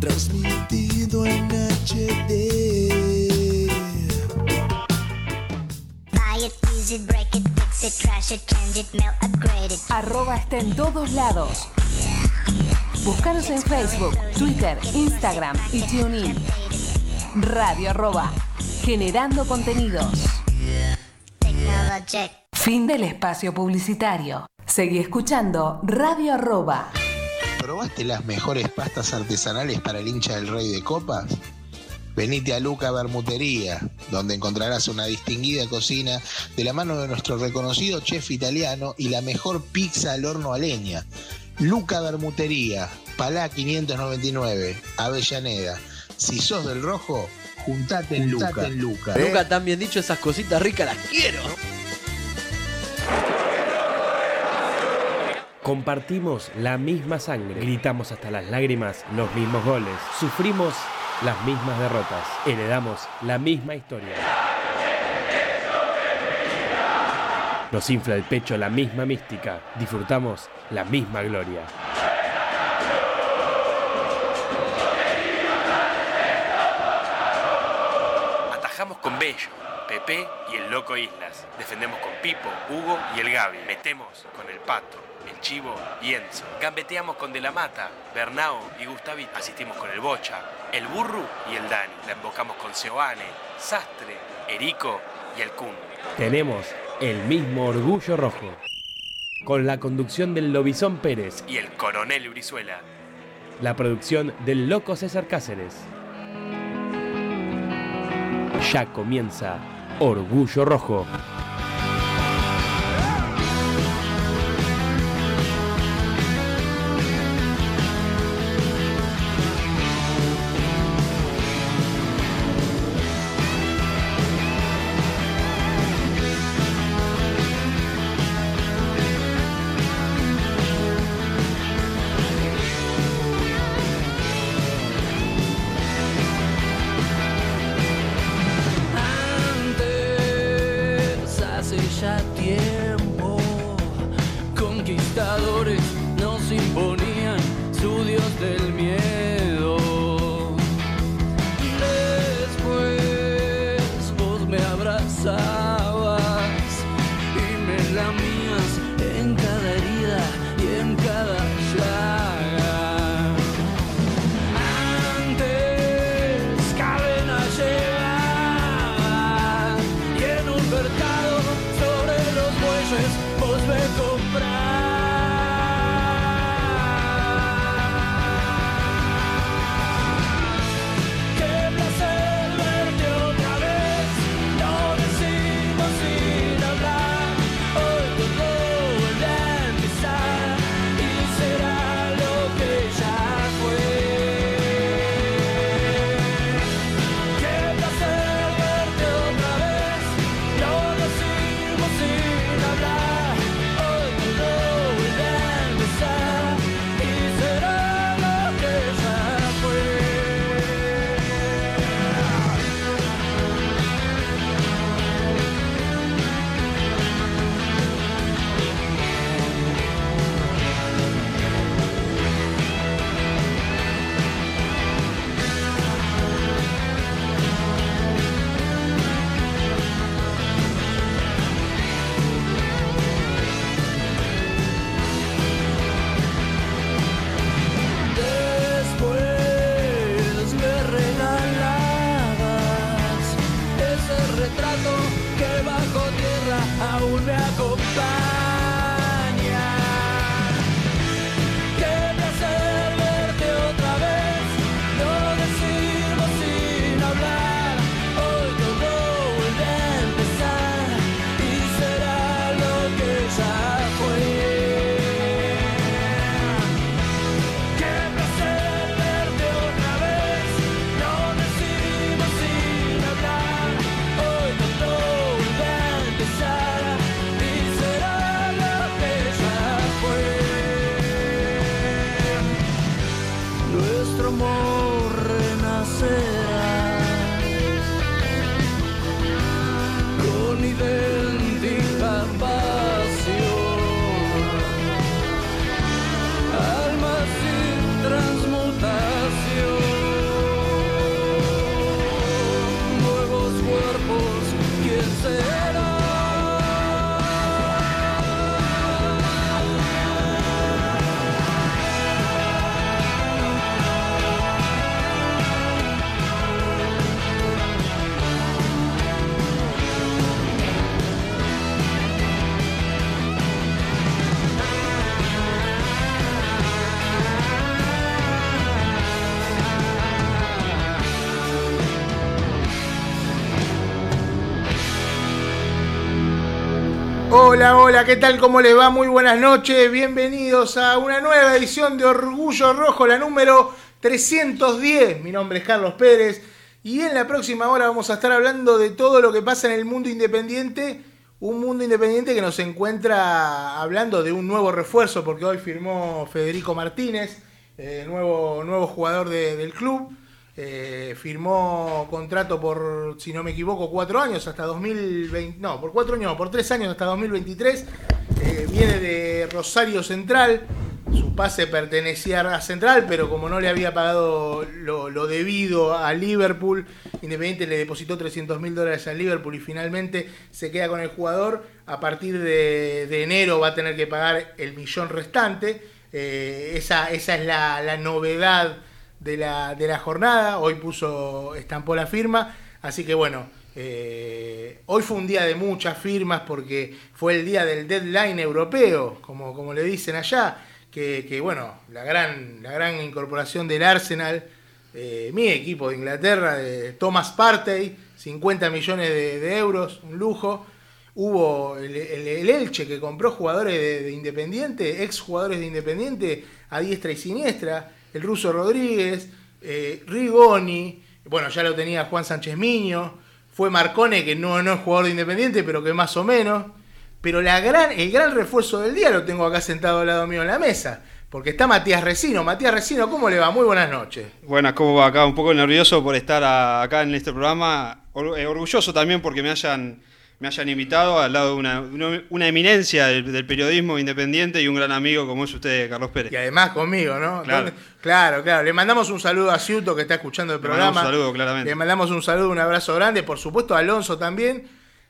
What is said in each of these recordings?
transmitido en HD. Buy it, use it, break it, fix it, trash it, change it, mail, upgrade it. Arroba está en todos lados. Búscanos en Facebook, Twitter, Instagram y TuneIn. Radio arroba. Generando contenidos. Fin del espacio publicitario. Seguí escuchando Radio arroba. ¿Probaste las mejores pastas artesanales para el hincha del Rey de Copas? Venite a Luca Bermutería, donde encontrarás una distinguida cocina de la mano de nuestro reconocido chef italiano y la mejor pizza al horno a leña. Luca Bermutería, Palá 599, Avellaneda. Si sos del rojo, juntate en Luca. En Luca. Nunca tan bien dicho esas cositas ricas, las quiero. Compartimos la misma sangre, gritamos hasta las lágrimas los mismos goles, sufrimos las mismas derrotas, heredamos la misma historia. Nos infla el pecho la misma mística, disfrutamos la misma gloria. Atajamos con Bello, Pepe y el Loco Islas. Defendemos con Pipo, Hugo y el Gaby. Metemos con el Pato, el Chivo y Enzo. Gambeteamos con De la Mata, Bernao y Gustavi. Asistimos con el Bocha, el Burru y el Dani. La embocamos con Seoane, Sastre, Erico y el Kun. Tenemos el mismo orgullo rojo. Con la conducción del Lobizón Pérez y el Coronel Brizuela. La producción del Loco César Cáceres. Ya comienza Orgullo Rojo. Hola, hola, ¿qué tal? ¿Cómo les va? Muy buenas noches. Bienvenidos a una nueva edición de Orgullo Rojo, la número 310. Mi nombre es Carlos Pérez y en la próxima hora vamos a estar hablando de todo lo que pasa en el mundo independiente. Un mundo independiente que nos encuentra hablando de un nuevo refuerzo, porque hoy firmó Federico Martínez, eh, nuevo, nuevo jugador de- del club. Eh, firmó contrato por, si no me equivoco, cuatro años hasta 2020. No, por cuatro años, por tres años hasta 2023. Eh, viene de Rosario Central. Su pase pertenecía a Central, pero como no le había pagado lo, debido a Liverpool, Independiente le depositó 300 mil dólares a Liverpool y finalmente se queda con el jugador. A partir de, enero va a tener que pagar el millón restante. Eh, esa, esa es la novedad de la, de la jornada. Hoy puso, estampó la firma. Así que bueno, eh, hoy fue un día de muchas firmas porque fue el día del deadline europeo, como, como le dicen allá. Que, que, bueno, la gran, la gran incorporación del Arsenal, eh, mi equipo de Inglaterra, de Thomas Partey, 50 millones de, euros, un lujo. Hubo el, el- el Elche que compró jugadores de, de Independiente, ex jugadores de Independiente a diestra y siniestra, el ruso Rodríguez, eh, Rigoni, bueno, ya lo tenía Juan Sánchez Miño, fue Marcone, que no, no es jugador de Independiente, pero que más o menos. Pero la gran, el gran refuerzo del día lo tengo acá sentado al lado mío en la mesa, porque está Matías Resino. Matías Resino, ¿cómo le va? Muy buenas noches. Buenas, ¿cómo va acá? Un poco nervioso por estar acá en este programa. Eh, orgulloso también porque me hayan, me hayan invitado al lado de una, una- una eminencia del, del periodismo independiente y un gran amigo como es usted, Carlos Pérez. Y además conmigo, ¿no? Claro. ¿Dónde- Claro, claro. Le mandamos un saludo a Ciuto que está escuchando el Le programa. mandamos un saludo, claramente. Le mandamos un saludo, un abrazo grande. Por supuesto, a Alonso también.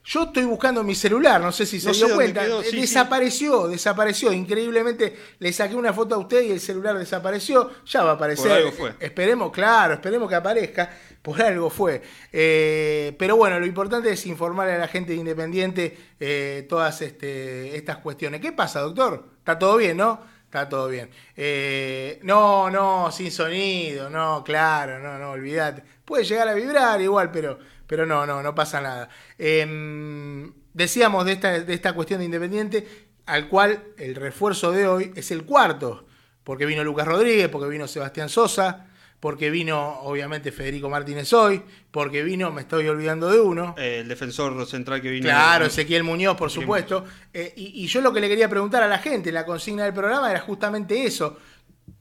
Yo estoy buscando mi celular, no sé si se No dio cuenta. quedó, sí, sí. desapareció, desapareció. Increíblemente le saqué una foto a usted y el celular desapareció. Ya va a aparecer. Por algo fue. Esperemos, claro, esperemos que aparezca. Por algo fue. Eh, pero bueno, lo importante es informar a la gente de Independiente eh, todas este, estas cuestiones. ¿Qué pasa, doctor? ¿Está todo bien, no? Está todo bien. Eh, no, no, sin sonido, no, claro, no, no, olvídate. Puede llegar a vibrar igual, pero, pero no, no, no pasa nada. Em, decíamos de esta, de esta cuestión de Independiente, al cual el refuerzo de hoy es el cuarto, porque vino Lucas Rodríguez, porque vino Sebastián Sosa, porque vino obviamente Federico Martínez hoy, porque vino, me estoy olvidando de uno, Eh, el defensor central que vino. Claro, Ezequiel Muñoz, por supuesto. Eh, y, y yo lo que le quería preguntar a la gente, la consigna del programa era justamente eso.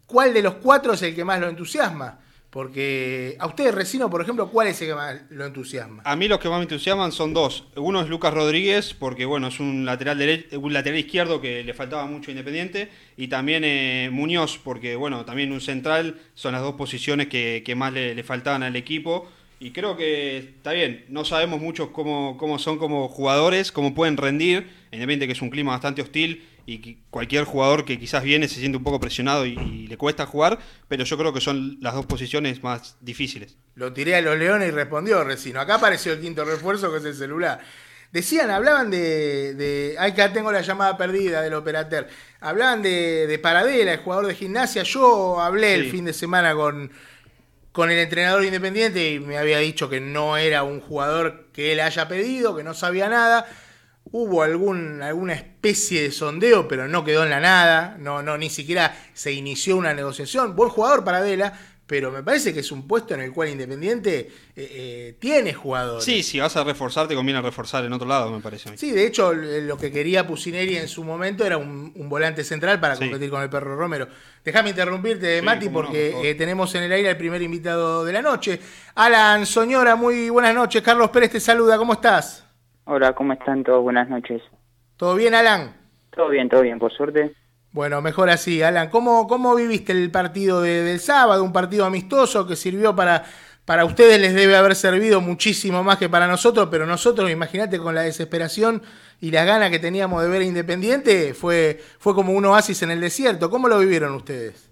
¿Cuál de los cuatro es el que más lo entusiasma? Porque a usted, Resino, por ejemplo, ¿cuál es el que más lo entusiasma? A mí los que más me entusiasman son dos. Uno es Lucas Rodríguez, porque bueno, es un lateral dere- un lateral izquierdo que le faltaba mucho Independiente. Y también eh, Muñoz, porque bueno, también un central son las dos posiciones que, más le, le faltaban al equipo. Y creo que está bien, no sabemos mucho cómo, cómo son como jugadores, cómo pueden rendir. Independiente que es un clima bastante hostil y cualquier jugador que quizás viene se siente un poco presionado y, y le cuesta jugar, pero yo creo que son las dos posiciones más difíciles. Lo tiré a los leones y respondió Resino. Acá apareció el quinto refuerzo, que es el celular. Decían, hablaban de. de ay, acá tengo la llamada perdida del operater. Hablaban de, de Paradela, el jugador de gimnasia. Yo hablé el fin de semana con, con el entrenador independiente y me había dicho que no era un jugador que él haya pedido, que no sabía nada. Hubo algún, alguna especie de sondeo, pero no quedó en la nada. No, no, ni siquiera se inició una negociación. Buen jugador para Vela, pero me parece que es un puesto en el cual Independiente eh, eh, tiene jugadores. Sí, si vas a reforzar, te conviene reforzar en otro lado, me parece a mí. Sí, de hecho, lo que quería Pusineri en su momento era un, un volante central para Sí. competir con el perro Romero. Déjame interrumpirte, Sí, Mati, no, porque por eh, tenemos en el aire al primer invitado de la noche. Alan Soñora, muy buenas noches. Carlos Pérez te saluda, ¿cómo estás? Hola, ¿cómo están todos? Buenas noches. ¿Todo bien, Alan? Todo bien, todo bien, por suerte. Bueno, mejor así, Alan. ¿Cómo, cómo viviste el partido de- del sábado? Un partido amistoso que sirvió para, para ustedes, les debe haber servido muchísimo más que para nosotros, pero nosotros, imagínate, con la desesperación y las ganas que teníamos de ver a Independiente, fue, fue como un oasis en el desierto. ¿Cómo lo vivieron ustedes?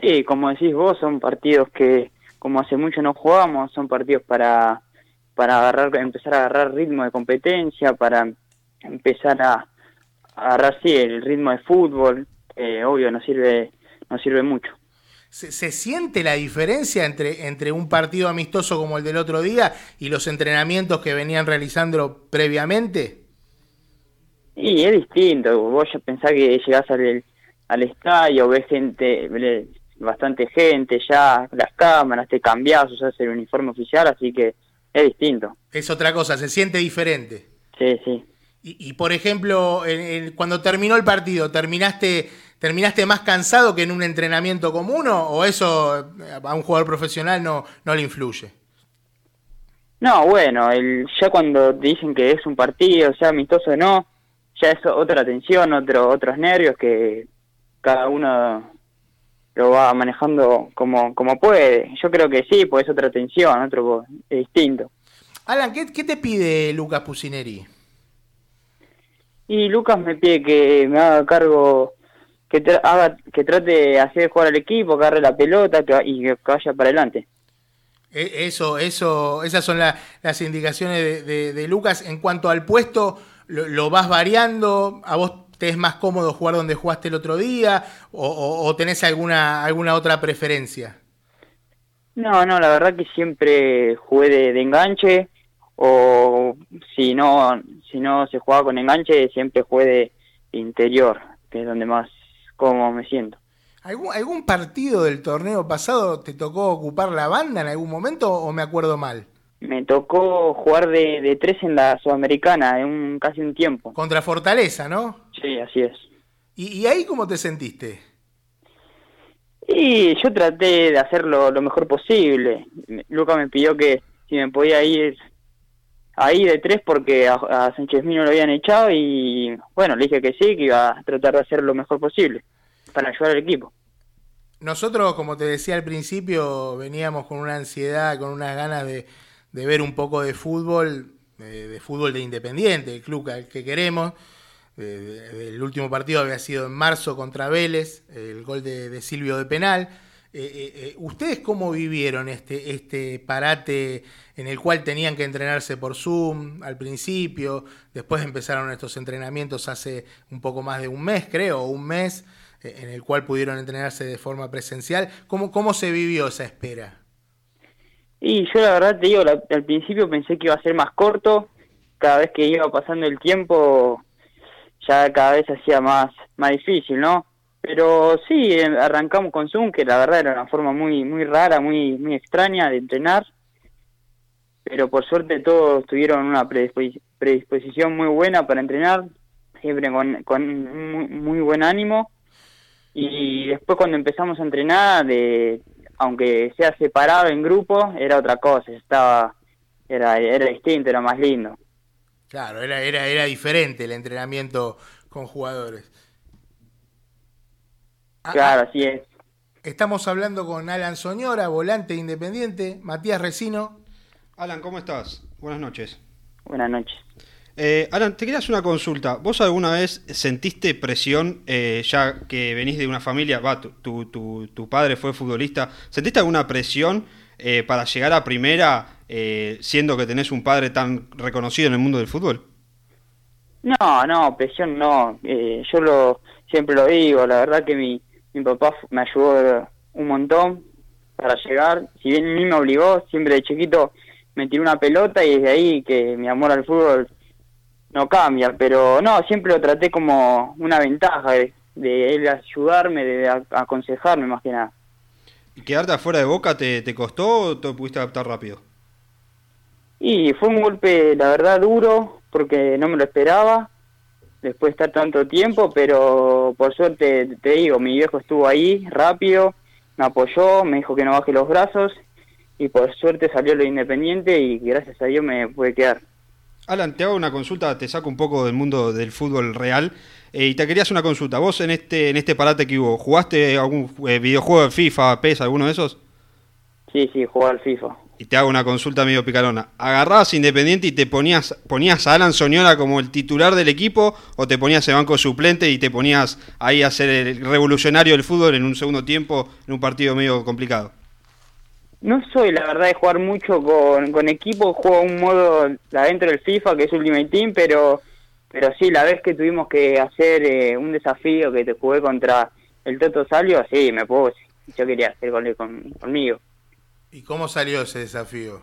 Sí, como decís vos, son partidos que, como hace mucho no jugamos, son partidos para, para agarrar, empezar a agarrar ritmo de competencia, para empezar a, a agarrar, sí, el ritmo de fútbol, que obvio nos sirve, nos sirve mucho. ¿Se, se siente la diferencia entre, entre un partido amistoso como el del otro día y los entrenamientos que venían realizando previamente? Y es distinto, vos ya pensás que llegás al, al estadio, ves gente, bastante gente ya, las cámaras, te cambiás, usás el uniforme oficial, así que es distinto. Es otra cosa, se siente diferente. Sí, sí. Y, y, por ejemplo, en- en- cuando terminó el partido, ¿terminaste, ¿terminaste más cansado que en un entrenamiento común o, o eso eh, a un jugador profesional no, no le influye? No, bueno, el, ya cuando te dicen que es un partido, sea amistoso o no, ya es otra tensión, otro, otros nervios que cada uno lo va manejando como, como puede. Yo creo que sí, pues es otra tensión, otro es distinto. Alan, ¿qué, qué te pide Lucas Pusineri? Y Lucas me pide que me haga cargo, que, tra- haga, que trate de hacer jugar al equipo, que agarre la pelota que, y que vaya para adelante. E- Eso, eso, esas son la- las indicaciones de, de- de Lucas. En cuanto al puesto, lo, lo vas variando? ¿A vos te es más cómodo jugar donde jugaste el otro día? ¿O, o- o tenés alguna, alguna otra preferencia? No, no, la verdad que siempre jugué de, de enganche o si no si no se jugaba con enganche siempre jugué de interior, que es donde más cómodo me siento. ¿Algún, ¿Algún partido del torneo pasado te tocó ocupar la banda en algún momento o me acuerdo mal? Me tocó jugar de, de tres en la Sudamericana en un, casi un tiempo. Contra Fortaleza, ¿no? Sí, así es. ¿Y, y ahí cómo te sentiste? Y yo traté de hacerlo lo mejor posible. Luca me pidió que si me podía ir ahí de tres porque a, a Sánchez Mino lo habían echado y bueno, le dije que sí, que iba a tratar de hacer lo mejor posible para ayudar al equipo. Nosotros, como te decía al principio, veníamos con una ansiedad, con unas ganas de, de ver un poco de fútbol, de, fútbol de Independiente, el club que queremos. El último partido había sido en marzo contra Vélez, el gol de, Silvio de penal. Eh, eh, eh, ¿Ustedes cómo vivieron este, este parate en el cual tenían que entrenarse por Zoom al principio? Después empezaron estos entrenamientos hace un poco más de un mes, creo, un mes, en el cual pudieron entrenarse de forma presencial. ¿Cómo, cómo se vivió esa espera? Y yo la verdad te digo, la- al principio pensé que iba a ser más corto, cada vez que iba pasando el tiempo ya cada vez hacía más, más difícil, ¿no? Pero sí, eh, arrancamos con Zoom, que la verdad era una forma muy muy rara, muy muy extraña de entrenar, pero por suerte todos tuvieron una predisposi- predisposición muy buena para entrenar, siempre con, con muy, muy buen ánimo, y después cuando empezamos a entrenar, de, aunque sea separado en grupo, era otra cosa, estaba era, era distinto, era más lindo. Claro, era, era, era diferente el entrenamiento con jugadores. Ah, Claro, así es. Estamos hablando con Alan Soñora, volante independiente, Matías Resino. Alan, ¿cómo estás? Buenas noches. Buenas noches. Eh, Alan, te quería hacer una consulta. ¿Vos alguna vez sentiste presión, eh, ya que venís de una familia, va, tu, tu, tu- padre fue futbolista, ¿sentiste alguna presión eh, para llegar a primera, eh, siendo que tenés un padre tan reconocido en el mundo del fútbol? No, no, presión no. Eh, yo lo siempre lo digo, la verdad que mi, mi papá me ayudó un montón para llegar. Si bien ni me obligó, siempre de chiquito me tiró una pelota y desde ahí que mi amor al fútbol no cambia. Pero no, siempre lo traté como una ventaja de, de él ayudarme, de a- aconsejarme más que nada. ¿Y quedarte afuera de Boca te, te costó o te pudiste adaptar rápido? Y fue un golpe, la verdad, duro, porque no me lo esperaba, después de estar tanto tiempo, pero por suerte, te digo, mi viejo estuvo ahí rápido, me apoyó, me dijo que no baje los brazos, y por suerte salió lo independiente y gracias a Dios me pude quedar. Alan, te hago una consulta, te saco un poco del mundo del fútbol real eh, y te quería hacer una consulta. Vos en este en este parate que hubo, ¿jugaste algún eh, videojuego de FIFA, PES, alguno de esos? Sí, sí, jugar al FIFA. Y te hago una consulta medio picarona. ¿Agarrabas Independiente y te ponías ponías a Alan Soñora como el titular del equipo o te ponías en banco suplente y te ponías ahí a ser el revolucionario del fútbol en un segundo tiempo en un partido medio complicado? No soy, la verdad, de jugar mucho con, con equipo, juego un modo adentro del FIFA, que es Ultimate Team, pero pero sí, la vez que tuvimos que hacer eh, un desafío que te jugué contra el Toto Salio, sí, me puedo, yo quería hacer con, conmigo. ¿Y cómo salió ese desafío?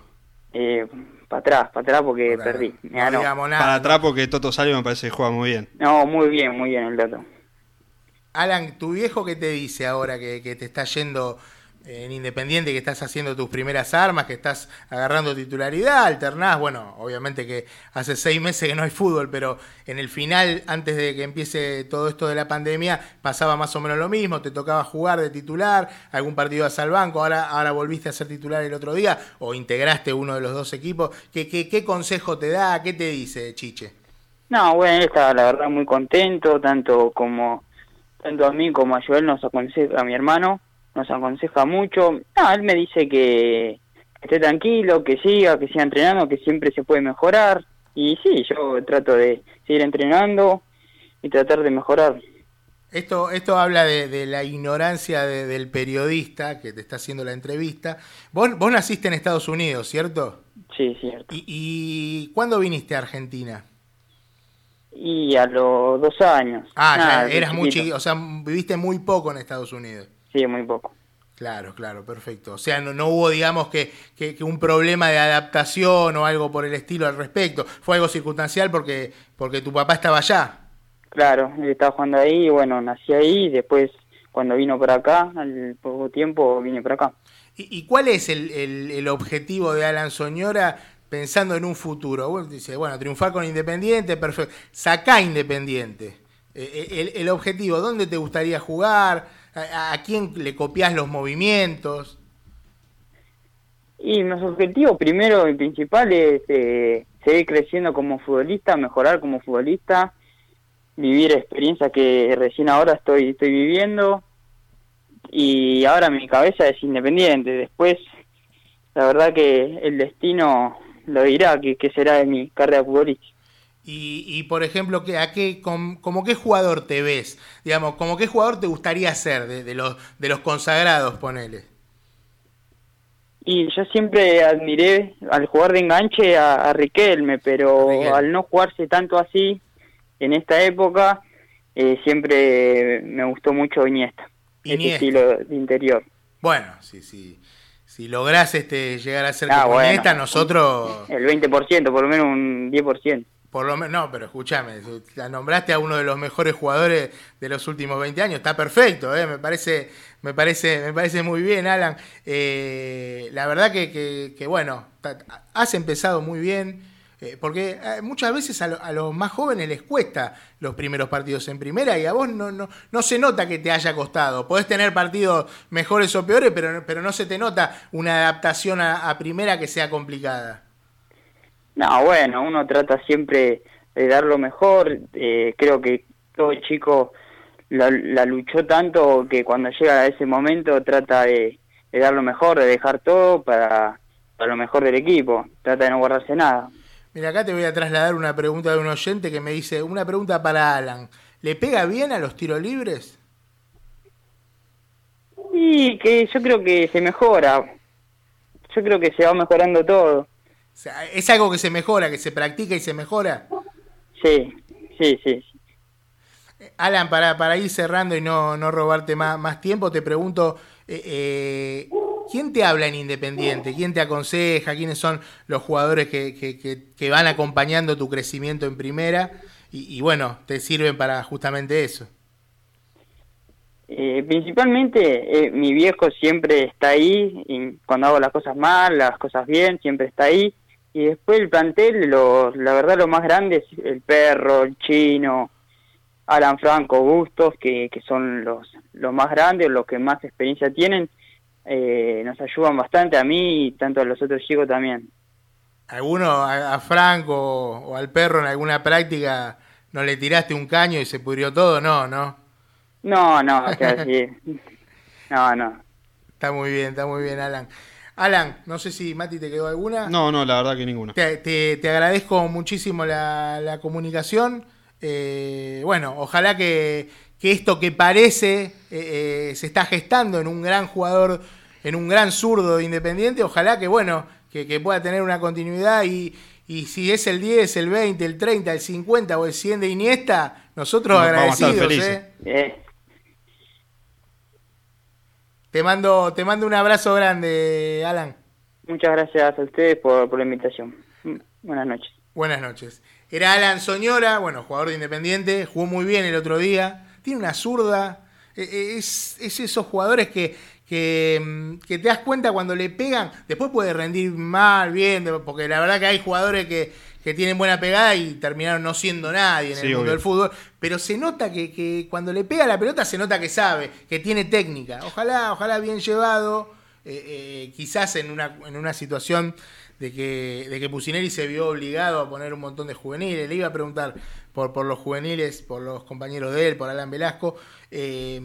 Eh, para atrás, para atrás porque perdí. Me ganó. Para atrás porque Toto Salvio me parece que juega muy bien. No, muy bien, muy bien el dato. Alan, ¿tu viejo qué te dice ahora que, que te está yendo en Independiente, que estás haciendo tus primeras armas, que estás agarrando titularidad, alternás? Bueno, obviamente que hace seis meses que no hay fútbol, pero en el final, antes de que empiece todo esto de la pandemia, pasaba más o menos lo mismo, te tocaba jugar de titular, algún partido vas al banco, ahora, ahora volviste a ser titular el otro día, o integraste uno de los dos equipos. ¿Qué, qué, qué consejo te da? ¿Qué te dice Chiche? No, bueno, está la verdad muy contento, tanto como tanto a mí como a Joel nos aconseja, a mi hermano, nos aconseja mucho. No, él me dice que esté tranquilo, que siga, que siga entrenando, que siempre se puede mejorar. Y sí, yo trato de seguir entrenando y tratar de mejorar. Esto, esto habla de, de la ignorancia de- del periodista que te está haciendo la entrevista. Vos, vos naciste en Estados Unidos, ¿cierto? Sí, cierto. ¿Y, y cuándo viniste a Argentina? Y a los dos años. Ah, ya Nada, eras muy chiquito, o sea, viviste muy poco en Estados Unidos. Sí, muy poco. Claro, claro, perfecto. O sea, no, no hubo, digamos, que, que- que un problema de adaptación o algo por el estilo al respecto. Fue algo circunstancial porque, porque tu papá estaba allá. Claro, él estaba jugando ahí, y bueno, nací ahí y después cuando vino para acá, al poco tiempo vine para acá. ¿Y, y cuál es el, el- el objetivo de Alan Soñora pensando en un futuro? Bueno, dice, bueno, triunfar con Independiente, perfecto. Sacá Independiente. Eh, El, el objetivo, ¿dónde te gustaría jugar? ¿A, a quién le copias los movimientos? Y mis objetivos primero y principal es eh, seguir creciendo como futbolista, mejorar como futbolista, vivir experiencias que recién ahora estoy, estoy viviendo y ahora mi cabeza es independiente. Después, la verdad que el destino lo dirá que, que será de mi carrera futbolística. Y, y, por ejemplo, ¿qué- ¿a qué, com- como qué jugador te ves? Digamos, como qué jugador te gustaría ser de, de los, de los consagrados, ponele. Y yo siempre admiré al jugar de enganche a, a Riquelme, pero Riquelme. al no jugarse tanto así en esta época, eh, siempre me gustó mucho Iniesta, ese Iniesta. estilo de interior. Bueno, si, si, si lográs este, llegar a ser Ah, bueno. Nosotros... El 20%, por lo menos un 10%. Por lo menos, no, pero escúchame, la nombraste a uno de los mejores jugadores de los últimos 20 años, está perfecto, ¿eh? me parece, me parece, me parece muy bien, Alan. Eh, la verdad que, que- bueno, has empezado muy bien, eh, porque eh, muchas veces a, a los más jóvenes les cuesta los primeros partidos en primera y a vos no, no, no se nota que te haya costado. Podés tener partidos mejores o peores, pero, pero no se te nota una adaptación a primera que sea complicada. No, bueno, uno trata siempre de dar lo mejor. eh, creo que todo chico la, la luchó tanto que cuando llega a ese momento trata de, de dar lo mejor, de dejar todo para, para lo mejor del equipo. Trata de no guardarse nada. Mira, acá te voy a trasladar una pregunta de un oyente que me dice, una pregunta para Alan. ¿Le pega bien a los tiros libres? Y que yo creo que se mejora. Yo creo que se va mejorando todo. O sea, ¿Es algo que se mejora, que se practica y se mejora? Sí, sí, sí. Alan, para, para ir cerrando y no, no robarte más, más tiempo, te pregunto, eh, eh, ¿quién te habla en Independiente? ¿Quién te aconseja? ¿Quiénes son los jugadores que, que- que- que van acompañando tu crecimiento en primera? Y, y bueno, te sirven para justamente eso. Eh, principalmente eh, mi viejo siempre está ahí y cuando hago las cosas mal, las cosas bien, siempre está ahí. Y después el plantel, lo, la verdad lo más grande es el perro, el chino, Alan Franco, Bustos, que, que son los, los más grandes, los que más experiencia tienen. Eh, nos ayudan bastante a mí y tanto a los otros chicos también. ¿Alguno, a, a Franco o, o al perro en alguna práctica, no le tiraste un caño y se pudrió todo? No, no. No, no, o sea, sí. No, no. Está muy bien, está muy bien, Alan. Alan, no sé si Mati te quedó alguna. No, no, la verdad que ninguna. Te, te- te agradezco muchísimo la, la comunicación. Eh, bueno, ojalá que, que esto que parece eh, eh, se está gestando en un gran jugador, en un gran zurdo de Independiente, ojalá que bueno, que, que pueda tener una continuidad y, y si es el 10, el 20, el 30, el 50 o el 100 de Iniesta, nosotros Vamos a estar agradecidos. Te mando, te mando un abrazo grande, Alan. Muchas gracias a ustedes por, por la invitación. Buenas noches. Buenas noches. Era Alan Soñora, bueno, jugador de Independiente, jugó muy bien el otro día, tiene una zurda, eh, eh, es, es esos jugadores que, que, mm, que te das cuenta cuando le pegan, después puede rendir mal, bien, porque la verdad que hay jugadores que, que tienen buena pegada y terminaron no siendo nadie en Sí, el mundo obvio. del fútbol, pero se nota que, que cuando le pega la pelota se nota que sabe, que tiene técnica. Ojalá, ojalá bien llevado, eh, eh, quizás en una, en una situación de que, de que Pusineri se vio obligado a poner un montón de juveniles. Le iba a preguntar por, por los juveniles, por los compañeros de él, por Alan Velasco. Eh,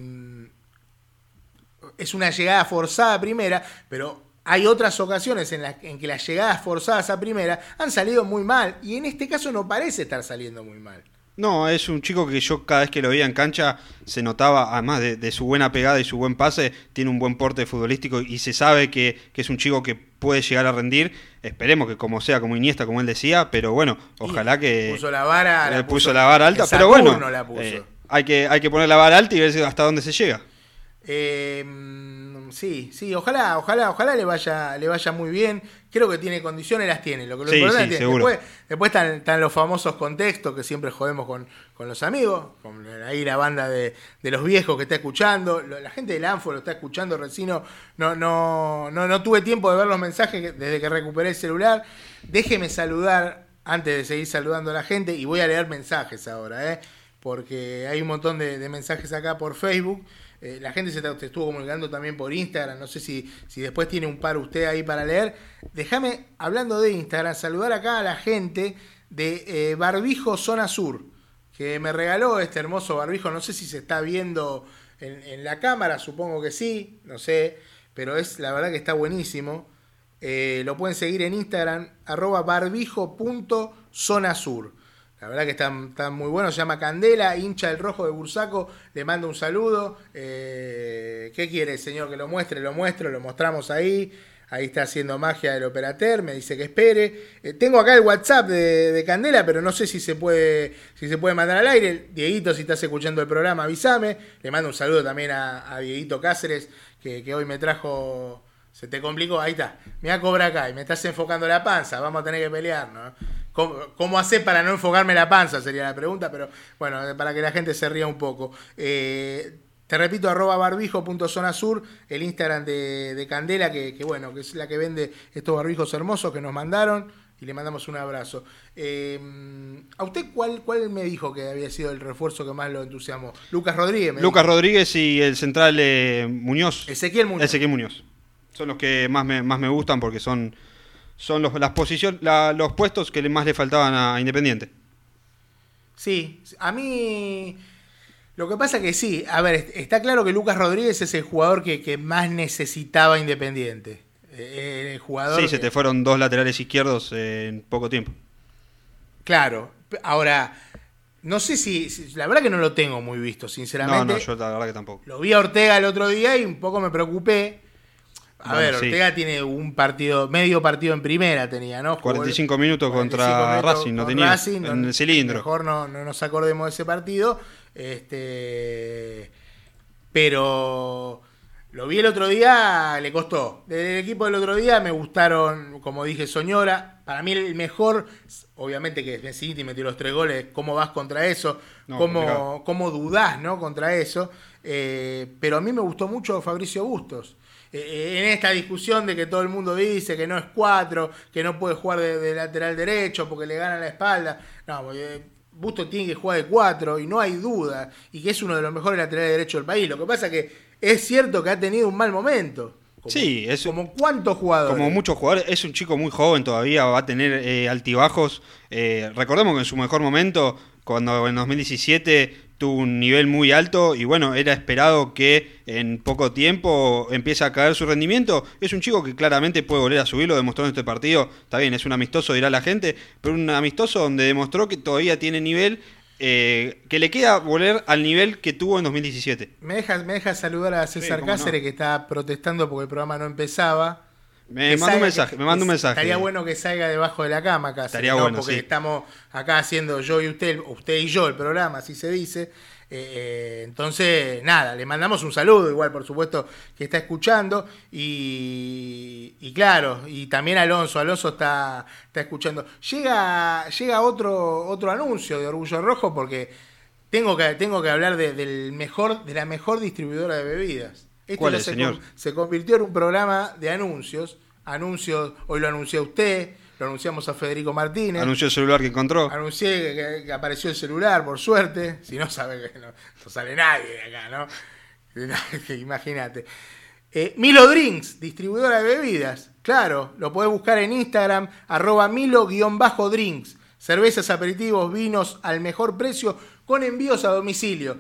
es una llegada forzada a primera, pero hay otras ocasiones en, las en que las llegadas forzadas a primera han salido muy mal. Y en este caso no parece estar saliendo muy mal. No, es un chico que yo cada vez que lo veía en cancha se notaba, además de, de su buena pegada y su buen pase, tiene un buen porte futbolístico y se sabe que, que es un chico que puede llegar a rendir. Esperemos que como sea, como Iniesta, como él decía, pero bueno, ojalá que... Puso la vara. la puso, la vara alta, pero bueno, la puso. eh, hay, que, hay que poner la vara alta y ver hasta dónde se llega. Eh, sí, sí, ojalá, ojalá, ojalá le vaya, le vaya muy bien. Creo que tiene condiciones, las tiene. Lo que lo Sí, importante sí, es-. Después, después están, están los famosos contextos que siempre jodemos con, con los amigos, con ahí la banda de, de los viejos que está escuchando, la gente del Anfo lo está escuchando recién. No, no, no, no, tuve tiempo de ver los mensajes desde que recuperé el celular. Déjeme saludar antes de seguir saludando a la gente y voy a leer mensajes ahora, ¿eh? Porque hay un montón de, mensajes acá por Facebook. Eh, la gente se estuvo comunicando también por Instagram. No sé si, si después tiene un par usted ahí para leer. Déjame, hablando de Instagram, saludar acá a la gente de eh, Barbijo Zona Sur, que me regaló este hermoso barbijo. No sé si se está viendo en, en la cámara, supongo que sí, no sé, pero es la verdad que está buenísimo. Eh, lo pueden seguir en Instagram, arroba barbijo.zonasur. La verdad que está, está muy bueno, se llama Candela, hincha del rojo de Bursaco, le mando un saludo. Eh, ¿Qué quiere, señor? Que lo muestre, lo muestro, lo mostramos ahí. Ahí está haciendo magia del operater, me dice que espere. Eh, tengo acá el WhatsApp de, de Candela, pero no sé si se puede si se puede mandar al aire. Dieguito, si estás escuchando el programa, avísame. Le mando un saludo también a, Dieguito Cáceres, que, que hoy me trajo se te complicó, ahí está. Me va a acá y me estás enfocando la panza. Vamos a tener que pelear, ¿no? ¿Cómo, cómo hacer para no enfocarme la panza? Sería la pregunta, pero bueno, para que la gente se ría un poco. Eh, te repito, arroba barbijo.zonasur, el Instagram de, de Candela, que, que bueno, que es la que vende estos barbijos hermosos que nos mandaron. Y le mandamos un abrazo. Eh, ¿A usted cuál, cuál me dijo que había sido el refuerzo que más lo entusiasmó? Lucas Rodríguez. me Lucas dijo. Rodríguez y el central eh, Muñoz. Ezequiel Muñoz. Ezequiel Muñoz. Son los que más me, más me gustan porque son, son los, las posiciones, la- los puestos que más le faltaban a Independiente. Sí, a mí lo que pasa que sí, a ver, est- está claro que Lucas Rodríguez es el jugador que, que más necesitaba Independiente. Eh, El jugador Sí, se te fueron dos laterales izquierdos eh, en poco tiempo. Claro, ahora, no sé si, la verdad que no lo tengo muy visto, No, sinceramente. no, yo la verdad que tampoco. Lo vi a Ortega el otro día y un poco me preocupé. A Bueno, ver, sí. Ortega tiene un partido, medio partido en primera tenía, ¿no? Jugó el- 45 minutos 45 contra minutos Racing, no tenía. Racing, en no- el cilindro. Mejor no, no nos acordemos de ese partido. Este, pero lo vi el otro día, le costó. Del equipo del otro día me gustaron, como dije, Soñora. Para mí el mejor, obviamente que Messi metió los tres goles, ¿cómo vas contra eso? No, ¿Cómo, cómo dudás ¿no? contra eso? Eh, pero a mí me gustó mucho Fabricio Bustos. Eh, en esta discusión de que todo el mundo dice que no es cuatro, que no puede jugar de, de lateral derecho porque le gana la espalda. No, porque Bustos tiene que jugar de cuatro y no hay duda. Y que es uno de los mejores laterales derechos del país. Lo que pasa que es cierto que ha tenido un mal momento. Como, Sí, es como cuántos jugadores. Como muchos jugadores, es un chico muy joven todavía, va a tener eh, altibajos. Eh, recordemos que en su mejor momento, cuando en 2017 tuvo un nivel muy alto y bueno, era esperado que en poco tiempo empiece a caer su rendimiento. Es un chico que claramente puede volver a subirlo, demostró en este partido. Está bien, es un amistoso, dirá la gente, pero un amistoso donde demostró que todavía tiene nivel, eh, que le queda volver al nivel que tuvo en 2017. Me deja, me deja saludar a César no. Cáceres que está protestando porque el programa no empezaba. Me manda un mensaje, me manda un mensaje. Estaría bueno que salga debajo de la cama casi. Estaría ¿no? bueno, Porque sí. estamos acá haciendo yo y usted, usted y yo el programa, así se dice. Eh, eh, entonces, nada, le mandamos un saludo, igual por supuesto que está escuchando. Y, y claro, y también Alonso, Alonso está, está escuchando. Llega, llega otro, otro anuncio de Orgullo Rojo porque tengo que, tengo que hablar de, del mejor, de la mejor distribuidora de bebidas. Este ¿Cuál es, se, señor? con- se convirtió en un programa de anuncios. Anuncios, hoy lo anunció usted, lo anunciamos a Federico Martínez. Anunció el celular que encontró. Anuncié que, que- que apareció el celular, por suerte. Si no, sabe que no, no sale nadie de acá, ¿no? Imagínate. Eh, Milo Drinks, distribuidora de bebidas. Claro, lo podés buscar en Instagram, arroba Milo-Drinks. Cervezas, aperitivos, vinos al mejor precio con envíos a domicilio.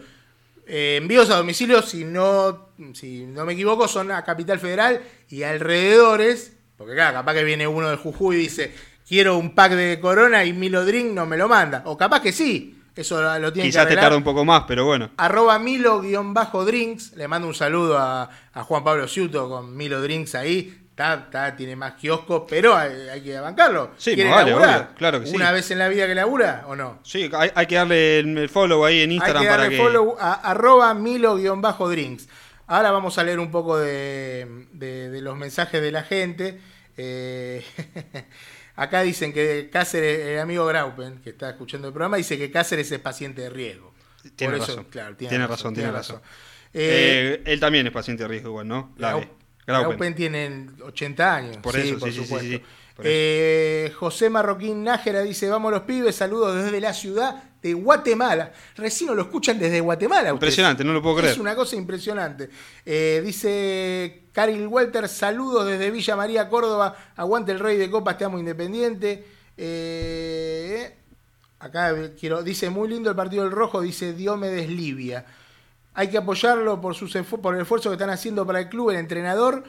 Eh, envíos a domicilio, si no, si no me equivoco, son a Capital Federal y alrededores. Porque claro, capaz que viene uno de Jujuy y dice, quiero un pack de Corona y Milo Drink no me lo manda. O capaz que sí, eso lo, tiene que Quizás te tarda un poco más, pero bueno. arroba Milo-Drinks. Le mando un saludo a, a Juan Pablo Ciuto con Milo Drinks ahí. Está, está, tiene más kioscos, pero hay, hay que bancarlo. Sí, ¿Quiere más vale, obvio, claro que sí. ¿Una vez en la vida que labura o no? Sí, hay, hay que darle el, el follow ahí en Instagram hay que para que. follow a arroba Milo-Drinks. Ahora vamos a leer un poco de, de- de los mensajes de la gente. Eh, acá dicen que Cáceres, el amigo Graupen, que está escuchando el programa, dice que Cáceres es paciente de riesgo. Tiene Por eso, razón. claro, tiene, razón, tiene razón. Eh, Eh, él también es paciente de riesgo, igual, ¿no? Lave. Graupen. Graupen. tiene 80 años. Por eso, por sí, sí, sí, supuesto. sí, sí, por eso. Eh, José Marroquín Nájera dice, vamos los pibes, saludos desde la ciudad de Guatemala. Recién lo escuchan desde Guatemala. ustedes. Impresionante, no lo puedo creer. Es una cosa impresionante. Eh, dice Caril Welter, saludos desde Villa María, Córdoba. Aguante el rey de copas, te amo independiente. Eh, acá quiero, dice, muy lindo el partido del rojo, dice Diomedes Libia. Hay que apoyarlo por, sus por el esfuerzo que están haciendo para el club, el entrenador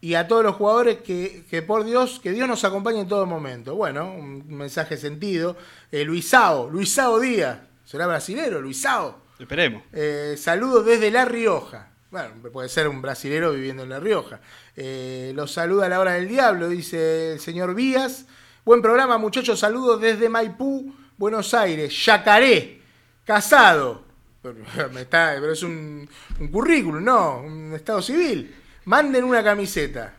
y a todos los jugadores que, que por Dios, que Dios nos acompañe en todo momento. Bueno, un mensaje sentido. Eh, Luisao, Luisao Díaz, será brasilero, Luisao. Esperemos. Eh, saludos desde La Rioja. Bueno, puede ser un brasilero viviendo en La Rioja. Eh, los saluda a la hora del diablo, dice el señor Vías. Buen programa, muchachos. Saludos desde Maipú, Buenos Aires. Yacaré, casado. Pero, me está- pero es un, un currículum, no, un estado civil. Manden una camiseta.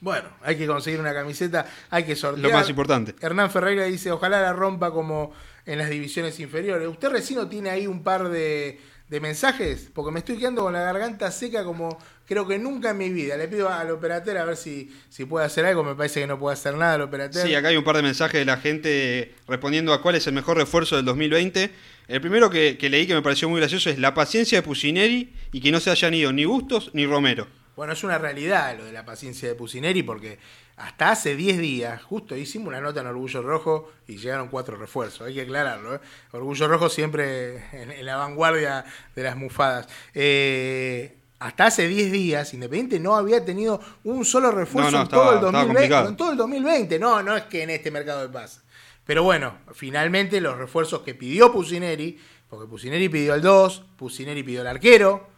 Bueno, hay que conseguir una camiseta, hay que sortear. Lo más importante. Hernán Ferreira dice, ojalá la rompa como en las divisiones inferiores. ¿Usted recién no tiene ahí un par de, de mensajes? Porque me estoy quedando con la garganta seca como creo que nunca en mi vida. Le pido al operateur a ver si, si puede hacer algo. Me parece que no puede hacer nada el operateur. Sí, acá hay un par de mensajes de la gente respondiendo a cuál es el mejor refuerzo del 2020. El primero que, que leí que me pareció muy gracioso es la paciencia de Pusineri y que no se hayan ido ni Bustos ni Romero. Bueno, es una realidad lo de la paciencia de Pusineri porque hasta hace 10 días, justo hicimos una nota en Orgullo Rojo y llegaron cuatro refuerzos, hay que aclararlo. ¿eh? Orgullo Rojo siempre en, en la vanguardia de las mufadas. Eh, hasta hace 10 días, Independiente no había tenido un solo refuerzo No, no, en, todo el estaba 2020, complicado. en todo el 2020. No, no es que en este mercado de paz. Pero bueno, finalmente los refuerzos que pidió Pusineri, porque Pusineri pidió al 2, Pusineri pidió al arquero.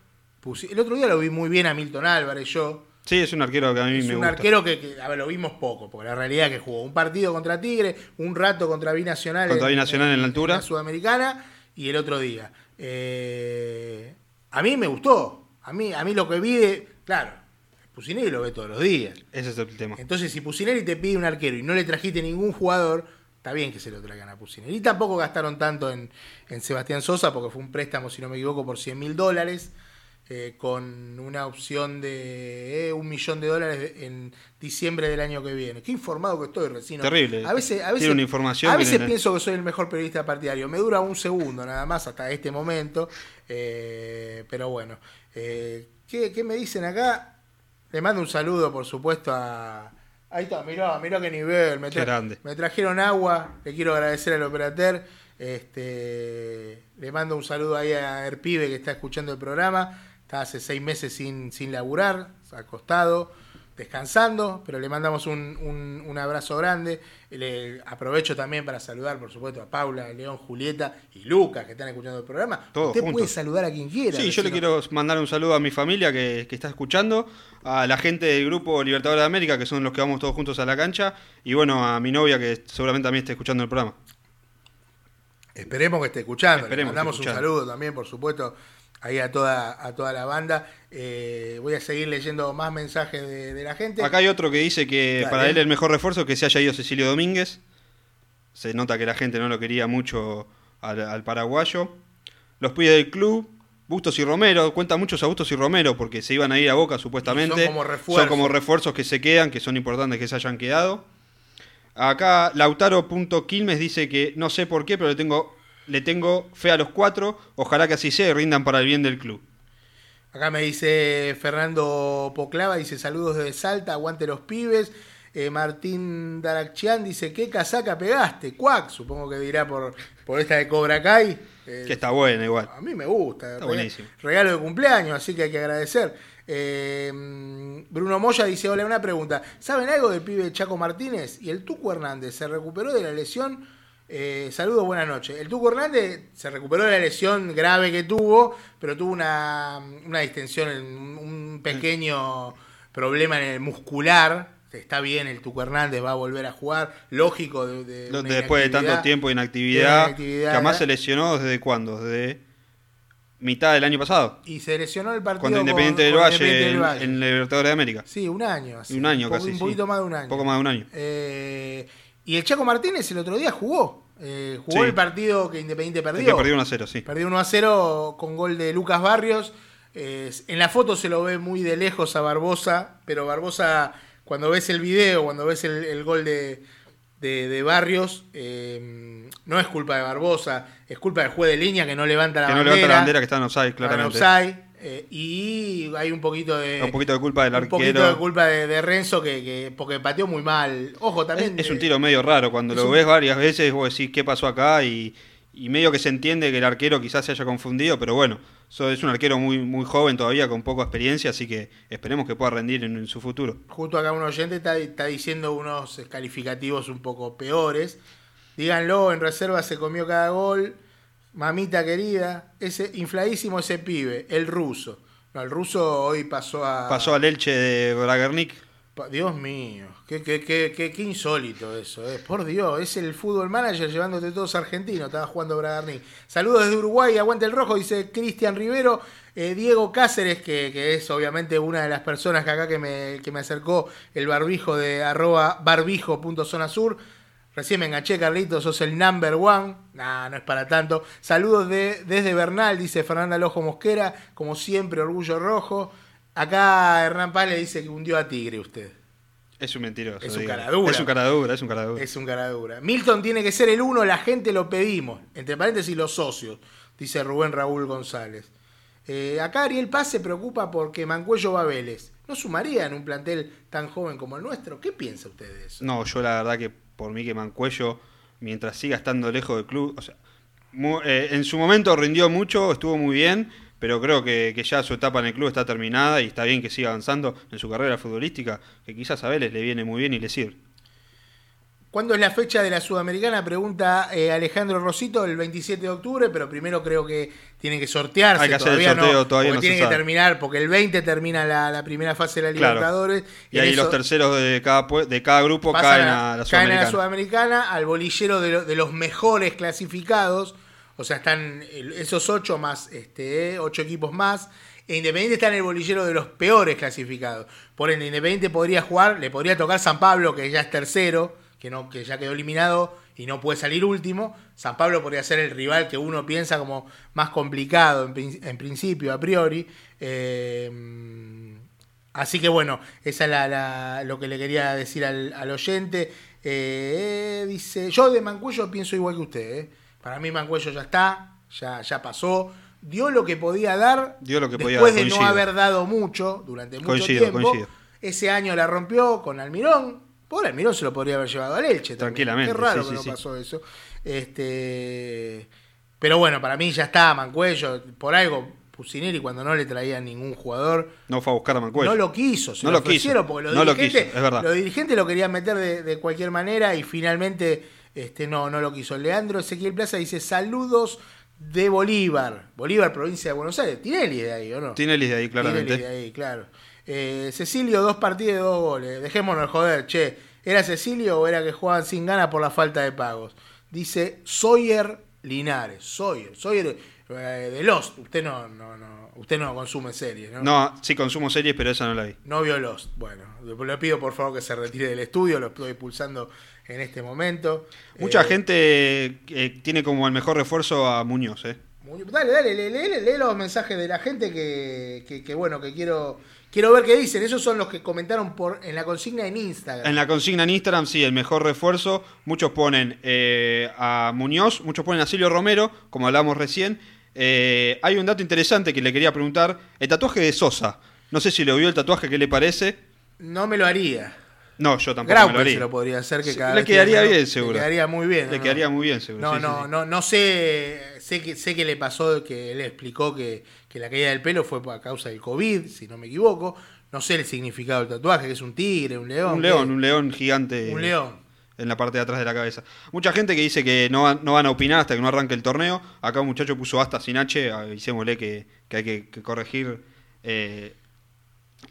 El otro día lo vi muy bien a Milton Álvarez, yo. Sí, es un arquero que a mí Es me un gusta. arquero que, que, a ver, lo vimos poco, porque la realidad es que jugó un partido contra Tigre, un rato contra Binacional, Contra Binacional en la altura. Sudamericana y el otro día. Eh, a mí me gustó. A mí, a mí lo que vi de. Claro, Pusineri lo ve todos los días. Ese es el tema. Entonces, si Pusineri te pide un arquero y no le trajiste ningún jugador, está bien que se lo traigan a Pusineri. Y tampoco gastaron tanto en, en Sebastián Sosa, porque fue un préstamo, si no me equivoco, por 100 mil dólares, eh, con una opción de eh, un millón de dólares en diciembre del año que viene. Qué informado que estoy, Recino. Terrible. A veces, a veces, una información a que veces no- pienso que soy el mejor periodista partidario. Me dura un segundo nada más hasta este momento. eh, pero bueno. ¿qué, qué me dicen acá? Le mando un saludo, por supuesto, a. Ahí está, mirá, mirá qué nivel. Me, Qué grande. me trajeron agua. Le quiero agradecer al operateur. Este, le mando un saludo ahí a Erpibe que está escuchando el programa. Está hace seis meses sin, sin laburar, acostado, descansando, pero le mandamos un, un- un abrazo grande. Le aprovecho también para saludar, por supuesto, a Paula, León, Julieta y Lucas que están escuchando el programa. Todos Usted juntos. puede saludar a quien quiera. Sí, yo le quiero mandar un saludo a mi familia que, que está escuchando, a la gente del grupo Libertadores de América, que son los que vamos todos juntos a la cancha, y bueno, a mi novia que seguramente también esté escuchando el programa. Esperemos que esté escuchando. Esperemos Le mandamos esté un saludo también, por supuesto, ahí a toda, a toda la banda. Eh, voy a seguir leyendo más mensajes de, de la gente. Acá hay otro que dice que Dale. para él el mejor refuerzo es que se haya ido Cecilio Domínguez. Se nota que la gente no lo quería mucho al, al paraguayo. Los pibes del club, Bustos y Romero. Cuenta muchos a Bustos y Romero porque se iban a ir a Boca supuestamente. Son como refuerzos. Son como refuerzos que se quedan, que son importantes que se hayan quedado. Acá Lautaro.quilmes dice que no sé por qué, pero le tengo, le tengo fe a los cuatro. Ojalá que así sea y rindan para el bien del club. Acá me dice Fernando Poclava, dice saludos desde Salta, aguante los pibes. Eh, Martín Daracchian dice, ¿qué casaca pegaste? Cuac, supongo que dirá por, por esta de Cobra Kai. Eh, Que está buena igual. A mí me gusta. Está buenísimo. Regalo de cumpleaños, así que hay que agradecer. Eh, Bruno Moya dice, hola, una pregunta. ¿Saben algo del pibe Chaco Martínez? ¿Y el Tuco Hernández se recuperó de la lesión? Eh, saludos, buenas noches. El Tuco Hernández se recuperó de la lesión grave que tuvo, pero tuvo una, una distensión, un un pequeño problema en el muscular. Está bien, el Tuco Hernández va a volver a jugar. Lógico, de, de una Después de tanto inactividad. tiempo de de inactividad, inactividad, que además se lesionó desde cuándo, desde mitad del año pasado, Y se lesionó el partido cuando con- Independiente del Valle, Independiente del en, Valle. en Libertadores de América. Sí, un año. así. Un año poco- casi, Un sí. poquito más de un año. Poco más de un año. Eh, y el Chaco Martínez el otro día jugó. Eh, jugó Sí. el partido que Independiente perdió. que perdió 1 a 0, sí. Perdió 1 a 0 con gol de Lucas Barrios. Eh, en la foto se lo ve muy de lejos a Barbosa, pero Barbosa, cuando ves el video, cuando ves el, el gol de, de- de Barrios, eh, no es culpa de Barbosa, es culpa del juez de línea que no levanta la Que no bandera. levanta la bandera que está en offside, Está en claramente. offside, eh, y hay un poquito de. Un poquito de culpa del un poquito arquero. de culpa de, de Renzo que, que- porque pateó muy mal. Ojo, también. Es un tiro medio raro, cuando lo un- ves varias veces vos decís qué pasó acá y, y medio que se entiende que el arquero quizás se haya confundido, pero bueno, so- es un arquero muy, muy joven todavía, con poca experiencia, así que esperemos que pueda rendir en, en su futuro. Justo acá un oyente está, está diciendo unos calificativos un poco peores. Díganlo, en reserva se comió cada gol. Mamita querida, ese infladísimo ese pibe, el ruso. No, el ruso hoy pasó a. Pasó al Elche de Bragernik. Pa- Dios mío, qué, qué, qué, qué, qué insólito eso, eh. por Dios, es el fútbol manager llevándote todos argentinos, estaba jugando Bragarnik. Saludos desde Uruguay, aguante el rojo, dice Cristian Rivero, Eh, Diego Cáceres, que, que es obviamente una de las personas que acá que me, que me acercó el barbijo de arroba barbijo.zona sur. Recién me enganché, Carlitos, sos el number one. Nah, no es para tanto. Saludos de, desde Bernal, dice Fernanda Lojo Mosquera. Como siempre, orgullo rojo. Acá Hernán Paz le dice que hundió a Tigre usted. Es un mentiroso. Es un caradura. Es un caradura, es un caradura. Es un cara dura. Milton tiene que ser el uno, la gente lo pedimos. Entre paréntesis, los socios, dice Rubén Raúl González. Eh, acá Ariel Paz se preocupa porque Mancuello va a Vélez. ¿No sumaría en un plantel tan joven como el nuestro? ¿Qué piensa usted de eso? No, yo la verdad que por mí que Mancuello, mientras siga estando lejos del club, o sea, eh, en su momento rindió mucho, estuvo muy bien, pero creo que, que ya su etapa en el club está terminada y está bien que siga avanzando en su carrera futbolística, que quizás a Vélez le viene muy bien y le sirve. ¿Cuándo es la fecha de la Sudamericana? Pregunta eh, Alejandro Rosito, el 27 de octubre, pero primero creo que tiene que sortearse. Hay que hacer el todavía sorteo, no, todavía no se tiene que terminar, porque el 20 termina la, la primera fase de la Claro. Libertadores. Y ahí los terceros de cada, de cada grupo caen a la caen a la Sudamericana. Sudamericana, al bolillero de, lo- de los mejores clasificados. O sea, están el- esos ocho más, este, ocho equipos más. E Independiente está en el bolillero de los peores clasificados. Por ende, Independiente podría jugar, le podría tocar San Pablo, que ya es tercero, que, no, que ya quedó eliminado y no puede salir último. San Pablo podría ser el rival que uno piensa como más complicado en, en principio, a priori. Eh, Así que bueno, esa es la, la- lo que le quería decir al, al oyente. Eh, dice, yo de Mancuello pienso igual que usted. eh. Para mí Mancuello ya está, ya, ya pasó. Dio lo que podía dar Dio lo que después de no haber dado mucho durante mucho Coincido, tiempo. coincido. Ese año la rompió con Almirón. Por Almirón se lo podría haber llevado a Elche. también. Tranquilamente, Qué raro sí, que sí, no sí. pasó eso. Este, pero bueno, para mí ya está Mancuello. Por algo, Pusineri cuando no le traían ningún jugador No fue a buscar a Mancuello. no lo quiso, se No lo, lo quiso. porque los No lo dirigentes, quiso, es verdad. los dirigentes lo querían meter de, de cualquier manera y finalmente este, no, no lo quiso. Leandro Ezequiel Plaza dice saludos de Bolívar, Bolívar, provincia de Buenos Aires. Tinelli de ahí, ¿o no? Tinelli de ahí, claramente. Tinelli de ahí, claro. Eh, Cecilio, dos partidos y dos goles. Dejémonos de joder, che. ¿Era Cecilio o era que jugaban sin ganas por la falta de pagos? Dice Sawyer Linares. Sawyer. Sawyer eh, de Lost. Usted no, no, no, usted no consume series, ¿no? No, sí consumo series, pero esa no la vi. No vio Lost. Bueno, le pido por favor que se retire del estudio, lo estoy pulsando en este momento. Mucha Eh, gente eh, tiene como el mejor refuerzo a Muñoz, ¿eh? Dale, dale, lee, lee- lee los mensajes de la gente que, que- que, bueno, que quiero quiero ver qué dicen. Esos son los que comentaron por en la consigna en Instagram. En la consigna en Instagram, sí, el mejor refuerzo. Muchos ponen eh, a Muñoz, muchos ponen a Silvio Romero, como hablábamos recién. Eh, hay un dato interesante que le quería preguntar. El tatuaje de Sosa. No sé si lo vio el tatuaje, ¿qué le parece? No me lo haría. No, yo tampoco me lo Graupen haría. se lo podría hacer que cada le vez quedaría bien, seguro. Le quedaría muy bien. Le ¿no? quedaría muy bien, seguro. No, sí, no, sí. no, no sé, sé que, sé que le pasó, que él explicó que, que la caída del pelo fue a causa del COVID, si no me equivoco. No sé el significado del tatuaje, que es un tigre, un león. Un ¿qué león, un león gigante. Un león. En la parte de atrás de la cabeza. Mucha gente que dice que no, van- no van a opinar hasta que no arranque el torneo. Acá un muchacho puso hasta sin H. Avisémosle que, que hay que, que corregir eh,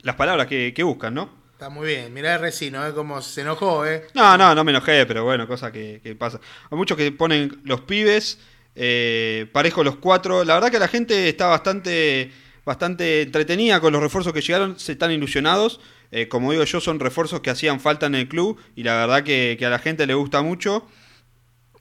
las palabras que, que buscan, ¿no? Está muy bien. Mirá el recino, ¿eh? Cómo se enojó, ¿eh? No, no, no me enojé, pero bueno, cosa que, que pasa. Hay muchos que ponen los pibes, eh, parejo los cuatro. La verdad que la gente está bastante, bastante entretenida con los refuerzos que llegaron, se están ilusionados. Eh, como digo yo, son refuerzos que hacían falta en el club y la verdad que, a la gente le gusta mucho.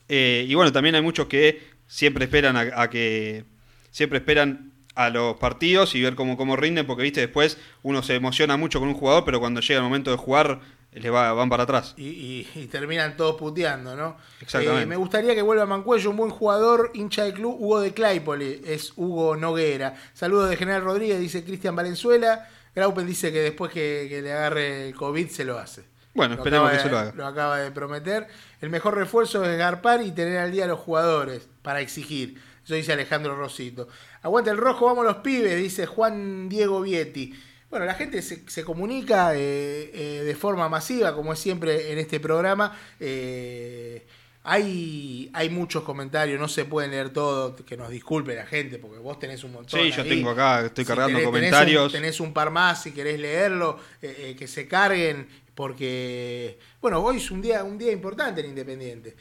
Eh, y bueno, también hay muchos que siempre esperan a, a que siempre esperan a los partidos y ver cómo, cómo rinden, porque viste, después uno se emociona mucho con un jugador, pero cuando llega el momento de jugar, le va, van para atrás. Y, y- y terminan todos puteando, ¿no? Exactamente. Eh, me gustaría que vuelva Mancuello, un buen jugador, hincha del club, Hugo de Claypole, es Hugo Noguera. Saludos de General Rodríguez, dice Cristian Valenzuela. Graupen dice que después que, que le agarre el COVID se lo hace. Bueno, Lo esperemos que se de- lo haga. Lo acaba de prometer. El mejor refuerzo es garpar y tener al día a los jugadores para exigir. Eso dice Alejandro Rosito. Aguanta el rojo, vamos los pibes, dice Juan Diego Vietti. Bueno, la gente se, se comunica eh, eh, de forma masiva, como es siempre en este programa. Eh, hay, hay muchos comentarios, no se pueden leer todos, que nos disculpe la gente, porque vos tenés un montón. Sí, yo ahí. tengo acá, estoy Si cargando tenés- tenés comentarios. un- Tenés un par más si querés leerlo, que se carguen, porque, bueno, hoy es un día, un día importante en Independiente.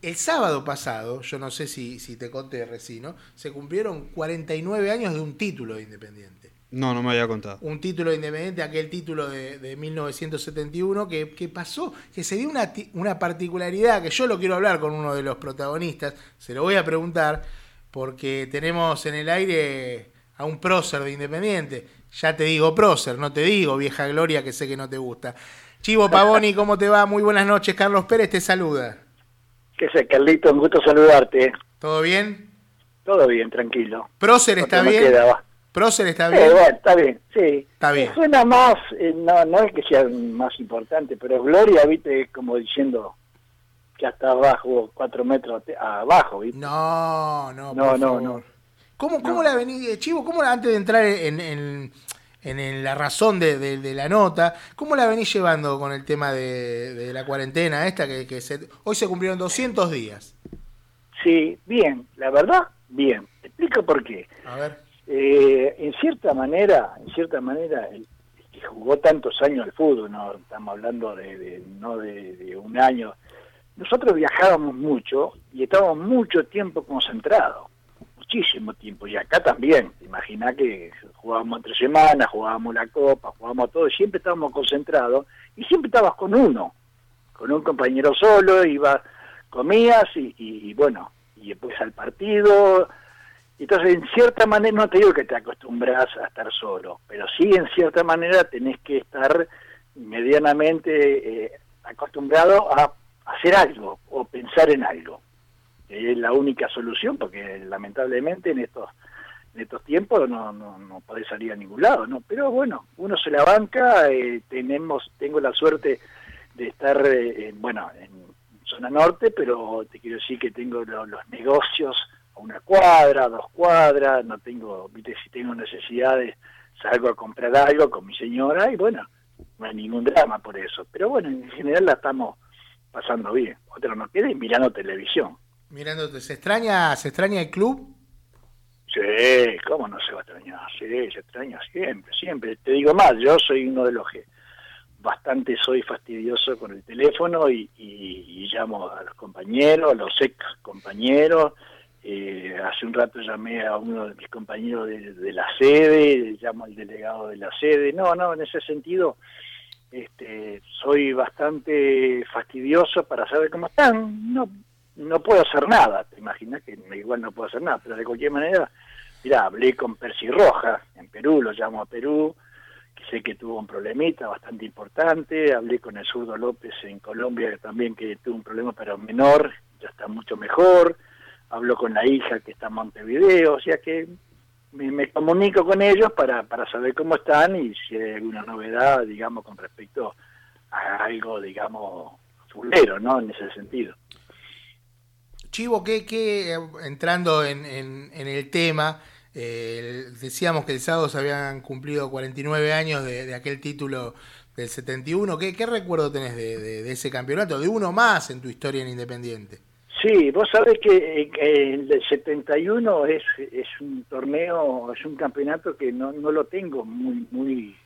El sábado pasado, yo no sé si, si te conté Resino, se cumplieron 49 años de un título de Independiente. No, no me había contado. Un título de Independiente, aquel título de, de 1971, que, que pasó, que se dio una, ti- una particularidad, que yo lo quiero hablar con uno de los protagonistas, se lo voy a preguntar, porque tenemos en el aire a un prócer de Independiente. Ya te digo prócer, no te digo vieja gloria que sé que no te gusta. Chivo Pavoni, ¿cómo te va? Muy buenas noches, Carlos Pérez te saluda. ¿Qué sé, Carlito? Un gusto saludarte. ¿Todo bien? Todo bien, tranquilo. ¿Prócer está ¿Cuánto me bien? queda? ¿Prócer está Eh, bien? bueno, está bien, sí. Está bien. Suena más, eh, no, no es que sea más importante, pero Gloria, viste, como diciendo que hasta abajo, cuatro metros abajo, viste. No, no, No, por no, favor. no. ¿Cómo, cómo la venís, Chivo, cómo la- antes de entrar en, en- en- en la razón de, de- de la nota, cómo la venís llevando con el tema de, de la cuarentena esta que, que se- hoy se cumplieron 200 días? Sí, bien, la verdad, bien. Te explico por qué. A ver. Eh, en cierta manera, en cierta manera, el, que jugó tantos años al fútbol, no estamos hablando de, no de, un año. Nosotros viajábamos mucho y estábamos mucho tiempo concentrados, muchísimo tiempo. Y acá también, imagina que jugábamos entre semanas, jugábamos la copa, jugábamos todo, siempre estábamos concentrados y siempre estabas con uno, con un compañero solo, iba, comías y, y- y bueno, y después al partido, entonces, en cierta manera, no te digo que te acostumbras a estar solo, pero sí, en cierta manera, tenés que estar medianamente eh, acostumbrado a hacer algo o pensar en algo. Es la única solución, porque lamentablemente en estos en estos tiempos no, no, no podés salir a ningún lado, ¿no? Pero bueno, uno se la banca, eh, tenemos, tengo la suerte de estar, eh, en, bueno, en zona norte, pero te quiero decir que tengo lo- los negocios a una cuadra, dos cuadras, no tengo, viste, si tengo necesidades, salgo a comprar algo con mi señora y bueno, no hay ningún drama por eso. Pero bueno, en general la estamos pasando bien. Otro no queda y mirando televisión. Mirándote, ¿se extraña, ¿se extraña el club? Sí, ¿cómo no se va a extrañar? Sí, se extraña siempre, siempre. Te digo más, yo soy uno de los que bastante soy fastidioso con el teléfono y, y- y llamo a los compañeros, a los ex compañeros, Eh, hace un rato llamé a uno de mis compañeros de, la sede, llamo al delegado de la sede. No, no, en ese sentido este, soy bastante fastidioso para saber cómo están. No, no puedo hacer nada, te imaginas que igual no puedo hacer nada, pero de cualquier manera, mira, hablé con Percy Roja en Perú, lo llamo a Perú, que sé que tuvo un problemita bastante importante, hablé con el zurdo López en Colombia también que tuvo un problema pero menor, ya está mucho mejor, hablo con la hija que está en Montevideo, o sea que me, comunico con ellos para, para saber cómo están y si hay alguna novedad, digamos, con respecto a algo, digamos, fulero, ¿no? En ese sentido. Chivo, que, que entrando en, en- en el tema, eh, decíamos que el sábado se habían cumplido 49 años de, aquel título del 71. ¿Qué, qué recuerdo tenés de ese campeonato? De uno más en tu historia en Independiente. Sí, vos sabés que eh, el del 71 es, es un torneo, es un campeonato que no, no lo tengo muy, muy,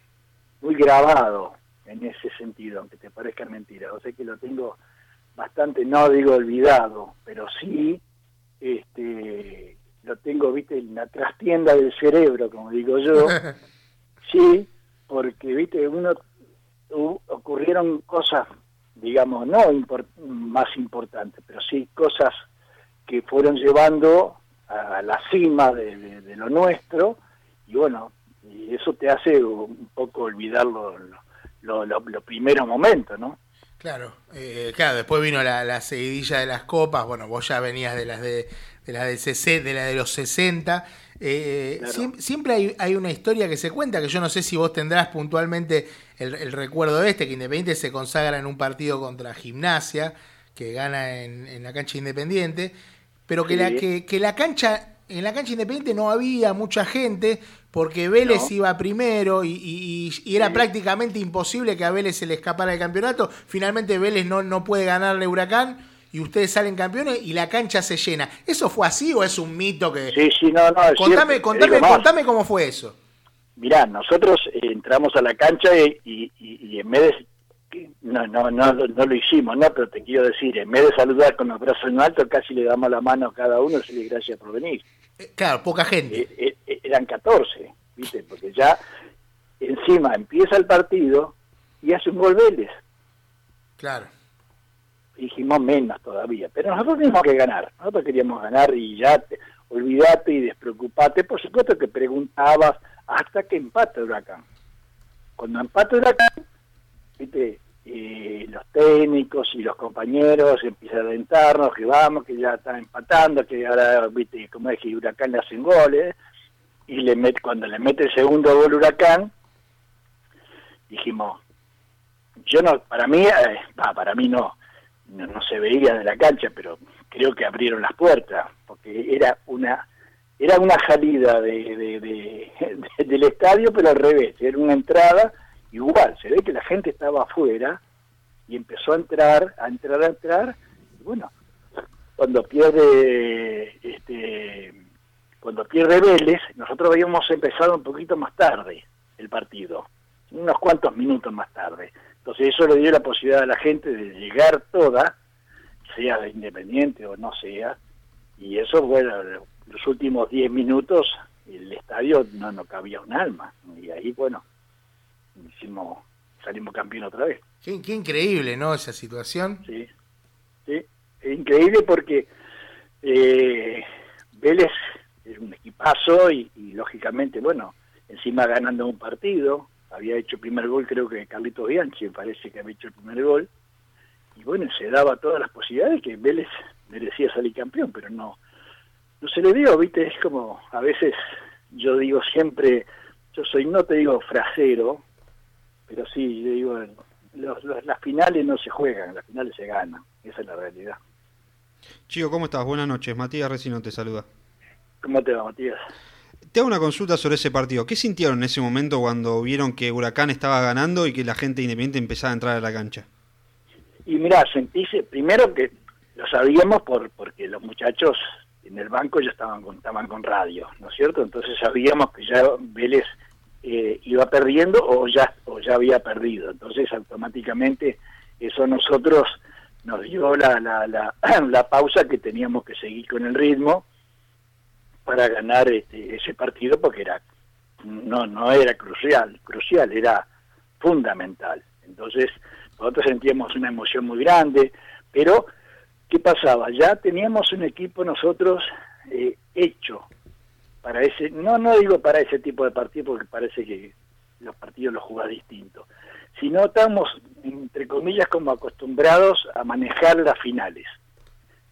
muy grabado en ese sentido, aunque te parezca mentira. O sea que lo tengo bastante, no digo olvidado, pero sí este, lo tengo, viste, en la trastienda del cerebro, como digo yo. Sí, porque, viste, uno ocurrieron cosas, digamos, no más importantes, pero sí cosas que fueron llevando a la cima de, lo nuestro, y bueno, y eso te hace un poco olvidar lo- lo- lo- los primeros momentos, ¿no? Claro, eh, claro, después vino la, la seguidilla de las copas, bueno, vos ya venías de las de, de las del CC, de la de los 60. Eh, Claro. siempre hay, hay una historia que se cuenta, que yo no sé si vos tendrás puntualmente el, el recuerdo de este, que Independiente se consagra en un partido contra Gimnasia, que gana en, en la cancha Independiente, pero que, Sí. la, que, que la cancha, en la cancha Independiente no había mucha gente, porque Vélez No. iba primero y, y- y era prácticamente imposible que a Vélez se le escapara el campeonato. Finalmente Vélez no, no puede ganarle Huracán y ustedes salen campeones y la cancha se llena. ¿Eso fue así o es un mito que... Sí, sí, no, no, es contame, cierto, contame, contame cómo fue eso. Mirá, nosotros entramos a la cancha y, y- y- y en vez de... No, no, no, no lo hicimos, ¿no? Pero te quiero decir, en vez de saludar con los brazos en alto, casi le damos la mano a cada uno y decirle gracias por venir. Eh, Claro, poca gente. Eh, eh, eran 14, ¿viste? Porque ya encima empieza el partido y hace un gol Vélez. Claro. Dijimos menos todavía, pero nosotros teníamos que ganar, nosotros queríamos ganar y ya te- olvídate y despreocupate, por supuesto que preguntabas hasta que empate Huracán. Cuando empate Huracán, viste, eh, los técnicos y los compañeros empiezan a alentarnos que vamos, que ya están empatando, que ahora, viste, como es que Huracán le hacen goles, y le met, cuando le mete el segundo gol Huracán, dijimos, yo no, para mí, eh, para mí no, no, no se veía de la cancha, pero creo que abrieron las puertas, porque era una era una salida de, de- de- de- del estadio, pero al revés, era una entrada igual, se ve que la gente estaba afuera y empezó a entrar, a entrar, a entrar, y bueno, cuando pierde este cuando pierde Vélez, nosotros habíamos empezado un poquito más tarde el partido, unos cuantos minutos más tarde. Entonces eso le dio la posibilidad a la gente de llegar toda, sea de Independiente o no sea, y eso, bueno, los últimos 10 minutos el estadio no, no cabía un alma, y ahí, bueno, hicimos, salimos campeón otra vez. Qué, qué increíble, ¿no? Esa situación. Sí, sí, es increíble porque eh, Vélez es un equipazo y, y, lógicamente, bueno, encima ganando un partido, había hecho el primer gol, creo que Carlitos Bianchi, me parece que había hecho el primer gol, y bueno, se daba todas las posibilidades que Vélez merecía salir campeón, pero no, no se le dio, viste, es como, a veces yo digo siempre, yo soy, no te digo frasero, pero sí, yo digo, los- los- las finales no se juegan, las finales se ganan, esa es la realidad. Chico, ¿cómo estás? Buenas noches. Matías Resino te saluda. ¿Cómo te va, Matías? Te hago una consulta sobre ese partido. ¿Qué sintieron en ese momento cuando vieron que Huracán estaba ganando y que la gente independiente empezaba a entrar a la cancha? Y mirá, sentís, primero que lo sabíamos por porque los muchachos en el banco ya estaban con, estaban con radio, ¿no es cierto? Entonces sabíamos que ya Vélez eh, iba perdiendo o ya, o ya había perdido. Entonces automáticamente eso nosotros nos dio la, la, la, la pausa que teníamos que seguir con el ritmo para ganar este, ese partido porque era no no era crucial, crucial, era fundamental. Entonces, nosotros sentíamos una emoción muy grande, pero ¿qué pasaba? Ya teníamos un equipo nosotros eh, hecho para ese, no no digo para ese tipo de partido porque parece que los partidos los jugás distintos, sino estamos entre comillas como acostumbrados a manejar las finales.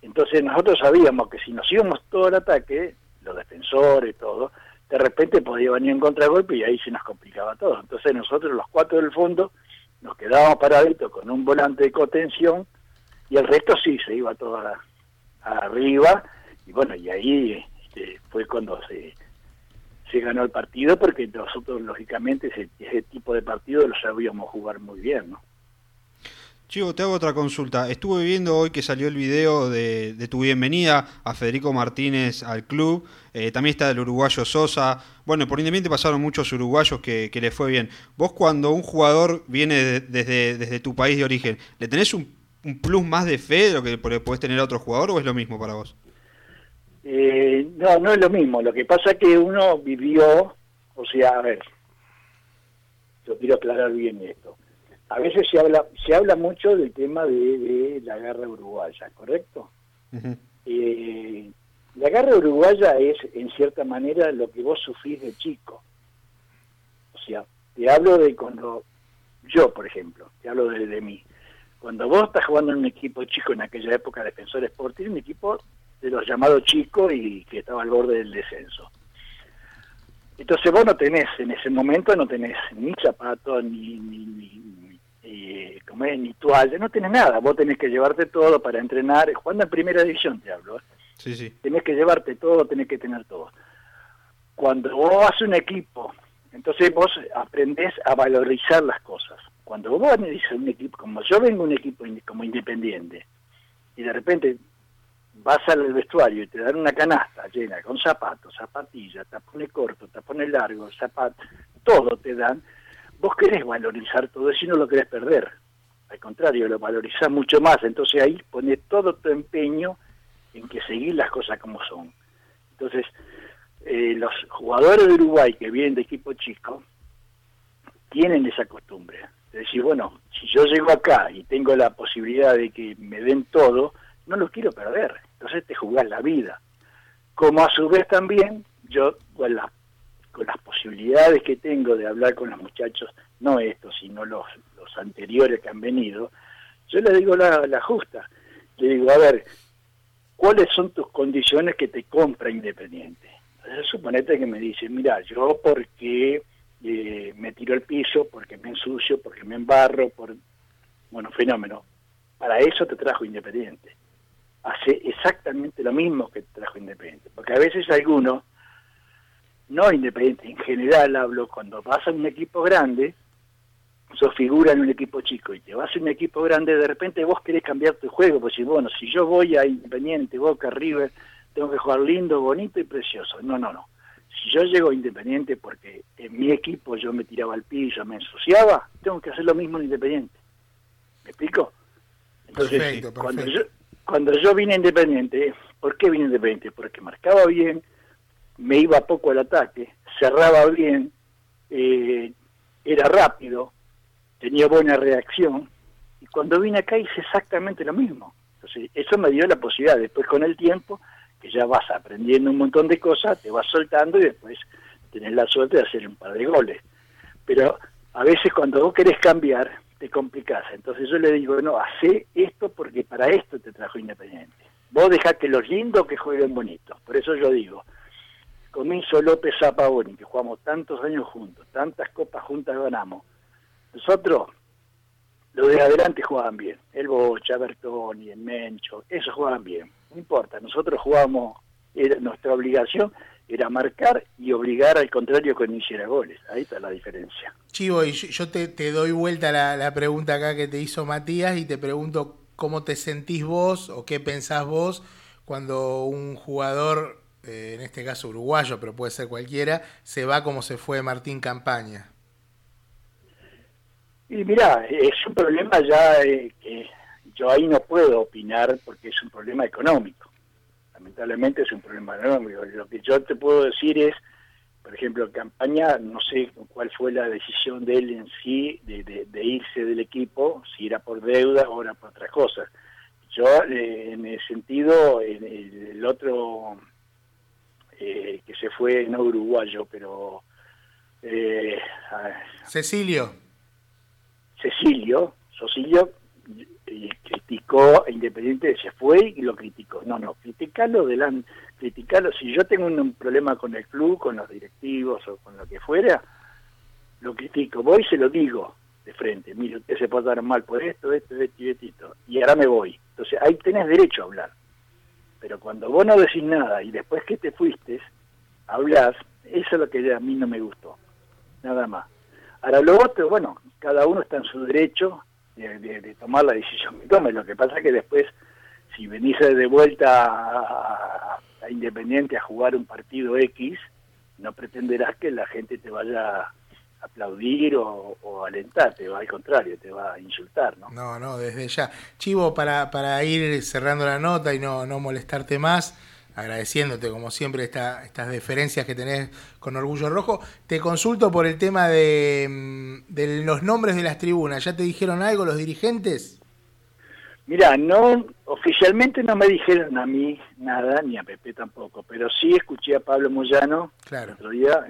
Entonces nosotros sabíamos que si nos íbamos todo el ataque, los defensores, todo, de repente podía venir en contragolpe y ahí se nos complicaba todo. Entonces nosotros los cuatro del fondo nos quedábamos paraditos con un volante de contención y el resto sí se iba todo arriba y bueno, y ahí este, fue cuando se, se ganó el partido porque nosotros lógicamente ese, ese tipo de partido lo sabíamos jugar muy bien, ¿no? Chivo, te hago otra consulta. Estuve viendo hoy que salió el video de, de tu bienvenida a Federico Martínez al club. Eh, también está el uruguayo Sosa. Bueno, por Independiente pasaron muchos uruguayos que, que le fue bien. Vos cuando un jugador viene de- desde, desde tu país de origen, ¿le tenés un, un plus más de fe de lo que podés tener a otro jugador o es lo mismo para vos? Eh, no, no es lo mismo. Lo que pasa es que uno vivió, o sea, a ver, yo quiero aclarar bien esto. A veces se habla, se habla mucho del tema de, de la guerra uruguaya, ¿correcto? Eh, la guerra uruguaya es, en cierta manera, lo que vos sufrís de chico. O sea, te hablo de cuando yo, por ejemplo, te hablo de, de mí. Cuando vos estás jugando en un equipo chico en aquella época, Defensor Sporting, un equipo de los llamados chicos y que estaba al borde del descenso. Entonces vos no tenés, en ese momento no tenés ni zapatos, ni, ni, ni, ¿cómo es? ni toalla, no tenés nada. Vos tenés que llevarte todo para entrenar, jugando en primera división te hablo. ¿eh? Sí, sí. tenés que llevarte todo, tenés que tener todo. Cuando vos haces un equipo, entonces vos aprendés a valorizar las cosas. Cuando vos venís a un equipo, como yo vengo a un equipo como independiente, y de repente vas al vestuario y te dan una canasta llena con zapatos, zapatillas, tapones cortos, tapones largos, zapatos, todo te dan, vos querés valorizar todo eso no lo querés perder. Al contrario, lo valorizás mucho más. Entonces ahí pones todo tu empeño en que seguir las cosas como son. Entonces, eh, los jugadores de Uruguay que vienen de equipo chico tienen esa costumbre. De decir, bueno, si yo llego acá y tengo la posibilidad de que me den todo, no lo quiero perder. Entonces te jugás la vida. Como a su vez también, yo con, la- con las posibilidades que tengo de hablar con los muchachos, no estos, sino los, los anteriores que han venido, yo le digo la, la justa. Le digo, a ver, ¿cuáles son tus condiciones que te compra Independiente? Entonces suponete que me dice, mira, yo porque eh, me tiro el piso, porque me ensucio, porque me embarro, por bueno, fenómeno. Para eso te trajo Independiente. Hace exactamente lo mismo que te trajo Independiente. Porque a veces algunos, no Independiente, en general hablo, cuando vas a un equipo grande, sos figura en un equipo chico y te vas a un equipo grande, de repente vos querés cambiar tu juego, pues si bueno, si yo voy a Independiente, Boca, River, tengo que jugar lindo, bonito y precioso. No, no, no. Si yo llego a Independiente porque en mi equipo yo me tiraba al piso, me ensuciaba, tengo que hacer lo mismo en Independiente. ¿Me explico? Entonces, Perfecto, cuando yo perfecto. cuando yo vine a Independiente, ¿por qué vine a Independiente? Porque marcaba bien, me iba poco al ataque, cerraba bien, eh, era rápido, tenía buena reacción, y cuando vine acá hice exactamente lo mismo. Entonces, eso me dio la posibilidad, después con el tiempo, que ya vas aprendiendo un montón de cosas, te vas soltando y después tenés la suerte de hacer un par de goles. Pero a veces cuando vos querés cambiar, te complicás. Entonces yo le digo, no, hacé esto porque para esto te trajo Independiente. Vos dejá que los lindos que jueguen bonito. Por eso yo digo, Comiso López Zapaoni, que jugamos tantos años juntos, tantas copas juntas ganamos. Nosotros, los de adelante jugaban bien. El Bocha, Bertoni, el Mencho, esos jugaban bien. No importa, nosotros jugábamos, era nuestra obligación era marcar y obligar al contrario que no hiciera goles. Ahí está la diferencia. Chivo, y yo te doy vuelta la, la pregunta acá que te hizo Matías y te pregunto cómo te sentís vos o qué pensás vos cuando un jugador, eh, en este caso uruguayo, pero puede ser cualquiera, se va como se fue Martín Campaña. Y mirá, es un problema ya eh, que yo ahí no puedo opinar porque es un problema económico. lamentablemente es un problema enorme. Lo que yo te puedo decir es, por ejemplo, campaña, no sé cuál fue la decisión de él en sí de, de- irse del equipo, si era por deuda o era por otras cosas. Yo, eh, en el sentido, en el otro eh, que se fue, no uruguayo, pero eh, Cecilio. Cecilio, Socilio, eh, criticó a Independiente, se fue y lo criticó. No, no, criticarlo delante, criticarlo. Si yo tengo un, un problema con el club, con los directivos o con lo que fuera, lo critico. Voy y se lo digo de frente. Mire, usted se portaron mal por esto, esto, esto y esto. Y ahora me voy. Entonces, ahí tenés derecho a hablar. Pero cuando vos no decís nada y después que te fuiste, hablas, eso es lo que a mí no me gustó. Nada más. Ahora, lo otro, bueno, cada uno está en su derecho de, de- de tomar la decisión que tome. Lo que pasa es que después, si venís de vuelta a, a- Independiente a jugar un partido X, no pretenderás que la gente te vaya aplaudir o, o alentar, te va al contrario, te va a insultar, ¿no? No, no, desde ya. Chivo, para, para ir cerrando la nota y no, no molestarte más, agradeciéndote como siempre esta, estas deferencias que tenés con Orgullo Rojo, te consulto por el tema de, mm, de los nombres de las tribunas. ¿Ya te dijeron algo los dirigentes? Mira, no oficialmente no me dijeron a mí nada, ni a Pepe tampoco, pero sí escuché a Pablo Moyano Claro. el otro día.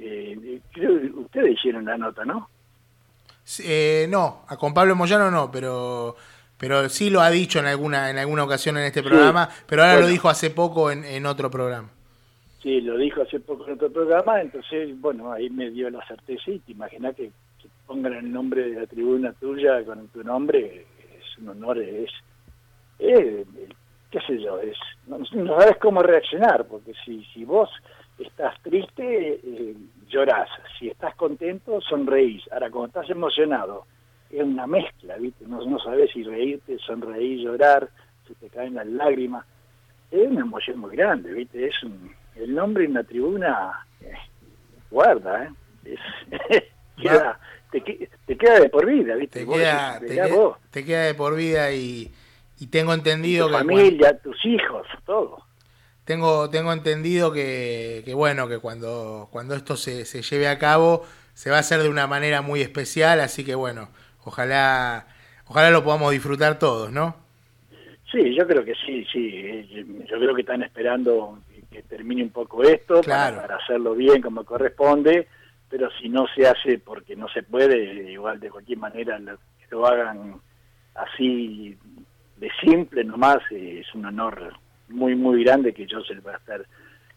Eh, creo que ustedes hicieron la nota, ¿no? Eh, no, a con Pablo Moyano no, pero pero sí lo ha dicho en alguna en alguna ocasión en este Sí. programa, pero ahora lo dijo hace poco en, en otro programa. Sí, lo dijo hace poco en otro programa, entonces, bueno, ahí me dio la certeza y te imaginas que, que pongan el nombre de la tribuna tuya con tu nombre, es un honor, es, es, qué sé yo, es, no, no sabes cómo reaccionar, porque si, si vos estás triste, eh, llorás, si estás contento, sonreís, ahora cuando estás emocionado, es una mezcla, ¿viste? No, no sabes si reírte, sonreír, llorar, se te caen las lágrimas, es una emoción muy grande, ¿viste? Es un, el nombre en la tribuna, eh, guarda, ¿eh? Es, queda- te, te queda de por vida, ¿viste? Te Vos queda, te, queda, vos, te queda de por vida y, y tengo entendido tu que familia, tus hijos, todo. Tengo, tengo entendido que, que bueno, que cuando, cuando esto se, se lleve a cabo se va a hacer de una manera muy especial, así que bueno, ojalá, ojalá lo podamos disfrutar todos, ¿no? Sí, yo creo que sí, sí. eh, Yo creo que están esperando que, termine un poco esto Claro. para, hacerlo bien como corresponde, pero si no se hace porque no se puede, igual de cualquier manera lo, que lo hagan así de simple nomás, eh, es un honor muy, muy grande que yo se lo voy a estar,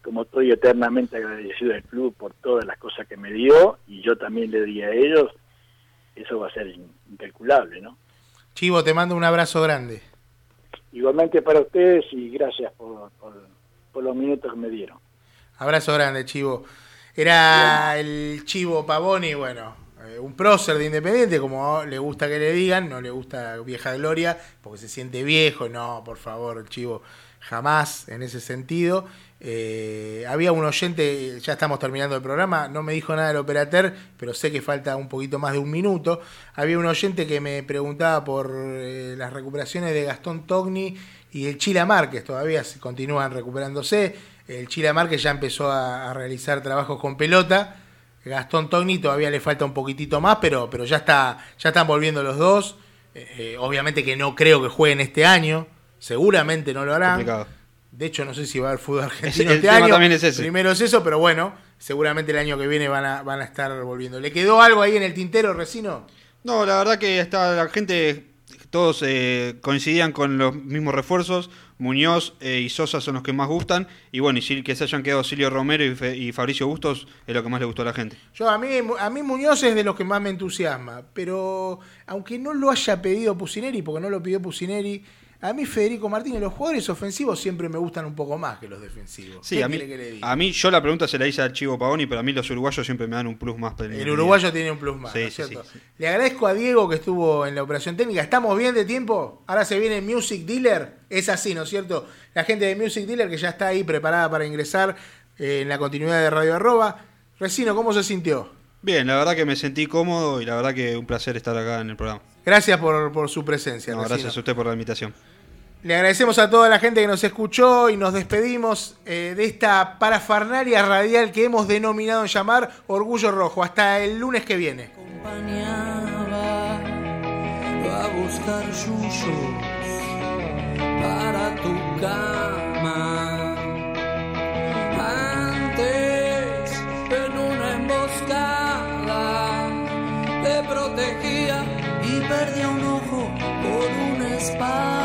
como estoy eternamente agradecido al club por todas las cosas que me dio y yo también le di a ellos, eso va a ser in- incalculable, ¿no? Chivo, te mando un abrazo grande. Igualmente para ustedes y gracias por, por, por los minutos que me dieron. Abrazo grande, Chivo. Era el Chivo Pavoni, bueno, eh, un prócer de Independiente, como le gusta que le digan, no le gusta vieja gloria, porque se siente viejo, no, por favor, Chivo, jamás en ese sentido. Eh, había un oyente, ya estamos terminando el programa, no me dijo nada del operater, pero sé que falta un poquito más de un minuto. Había un oyente que me preguntaba por eh, las recuperaciones de Gastón Togni y el Chila Márquez, todavía continúan recuperándose. El Chila Márquez ya empezó a, realizar trabajos con pelota. Gastón Togni todavía le falta un poquitito más, pero, pero ya, está, ya están volviendo los dos. Eh, obviamente que no creo que jueguen este año, seguramente no lo harán. Complicado. De hecho, no sé si va a haber fútbol argentino este año. es. Primero es eso, pero bueno, seguramente el año que viene van a, van a estar volviendo. ¿Le quedó algo ahí en el tintero, Resino? No, la verdad que está la gente, todos eh, coincidían con los mismos refuerzos. Muñoz eh, y Sosa son los que más gustan. Y bueno, y que se hayan quedado Silvio Romero y, Fe- y Fabricio Bustos es lo que más le gustó a la gente. Yo a mí, a mí Muñoz es de los que más me entusiasma, pero aunque no lo haya pedido Pusineri, porque no lo pidió Pusineri, a mí Federico Martínez, los jugadores ofensivos siempre me gustan un poco más que los defensivos. Sí, ¿Qué a mí, que a mí yo la pregunta se la hice al Chivo Pavoni, pero a mí los uruguayos siempre me dan un plus más. El uruguayo tiene un plus más, Sí, ¿no es sí, cierto? Le agradezco a Diego que estuvo en la operación técnica. ¿Estamos bien de tiempo? Ahora se viene Music Dealer. Es así, ¿no es cierto? La gente de Music Dealer que ya está ahí preparada para ingresar eh, en la continuidad de Radio Arroba. Resino, ¿cómo se sintió? Bien, la verdad que me sentí cómodo y la verdad que un placer estar acá en el programa. Gracias por, por su presencia, No, gracias a usted por la invitación. Le agradecemos a toda la gente que nos escuchó y nos despedimos eh, de esta parafernalia radial que hemos denominado llamar Orgullo Rojo. Hasta el lunes que viene. Acompañaba a buscar para tu cama. Antes, en una emboscada, te protegía y perdía un ojo por una espada.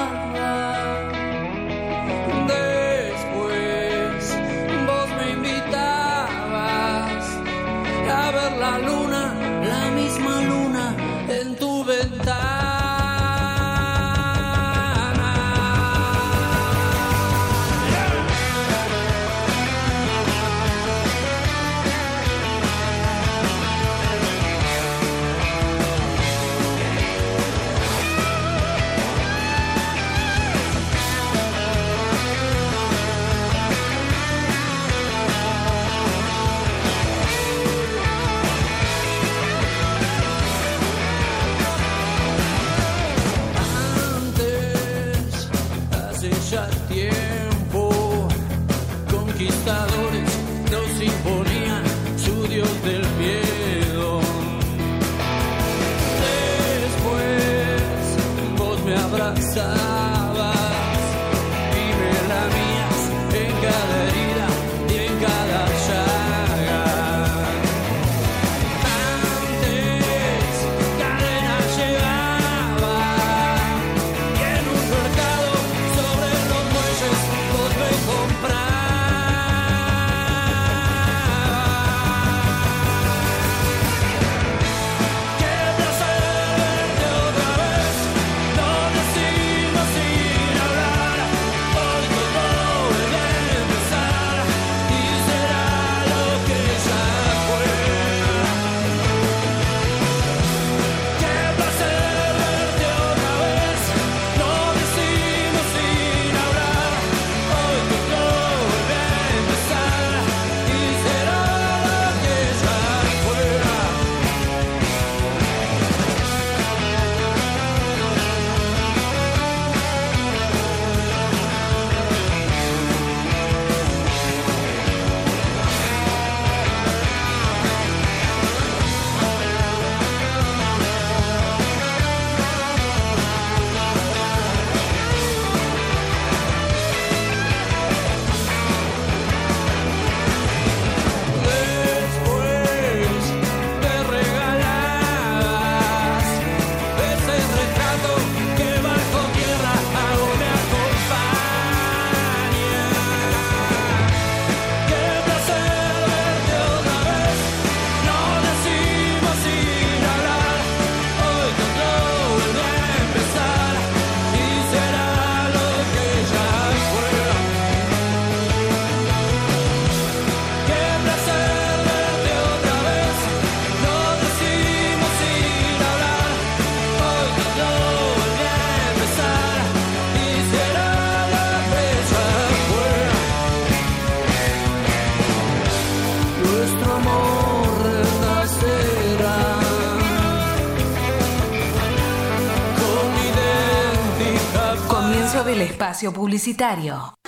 espacio publicitario.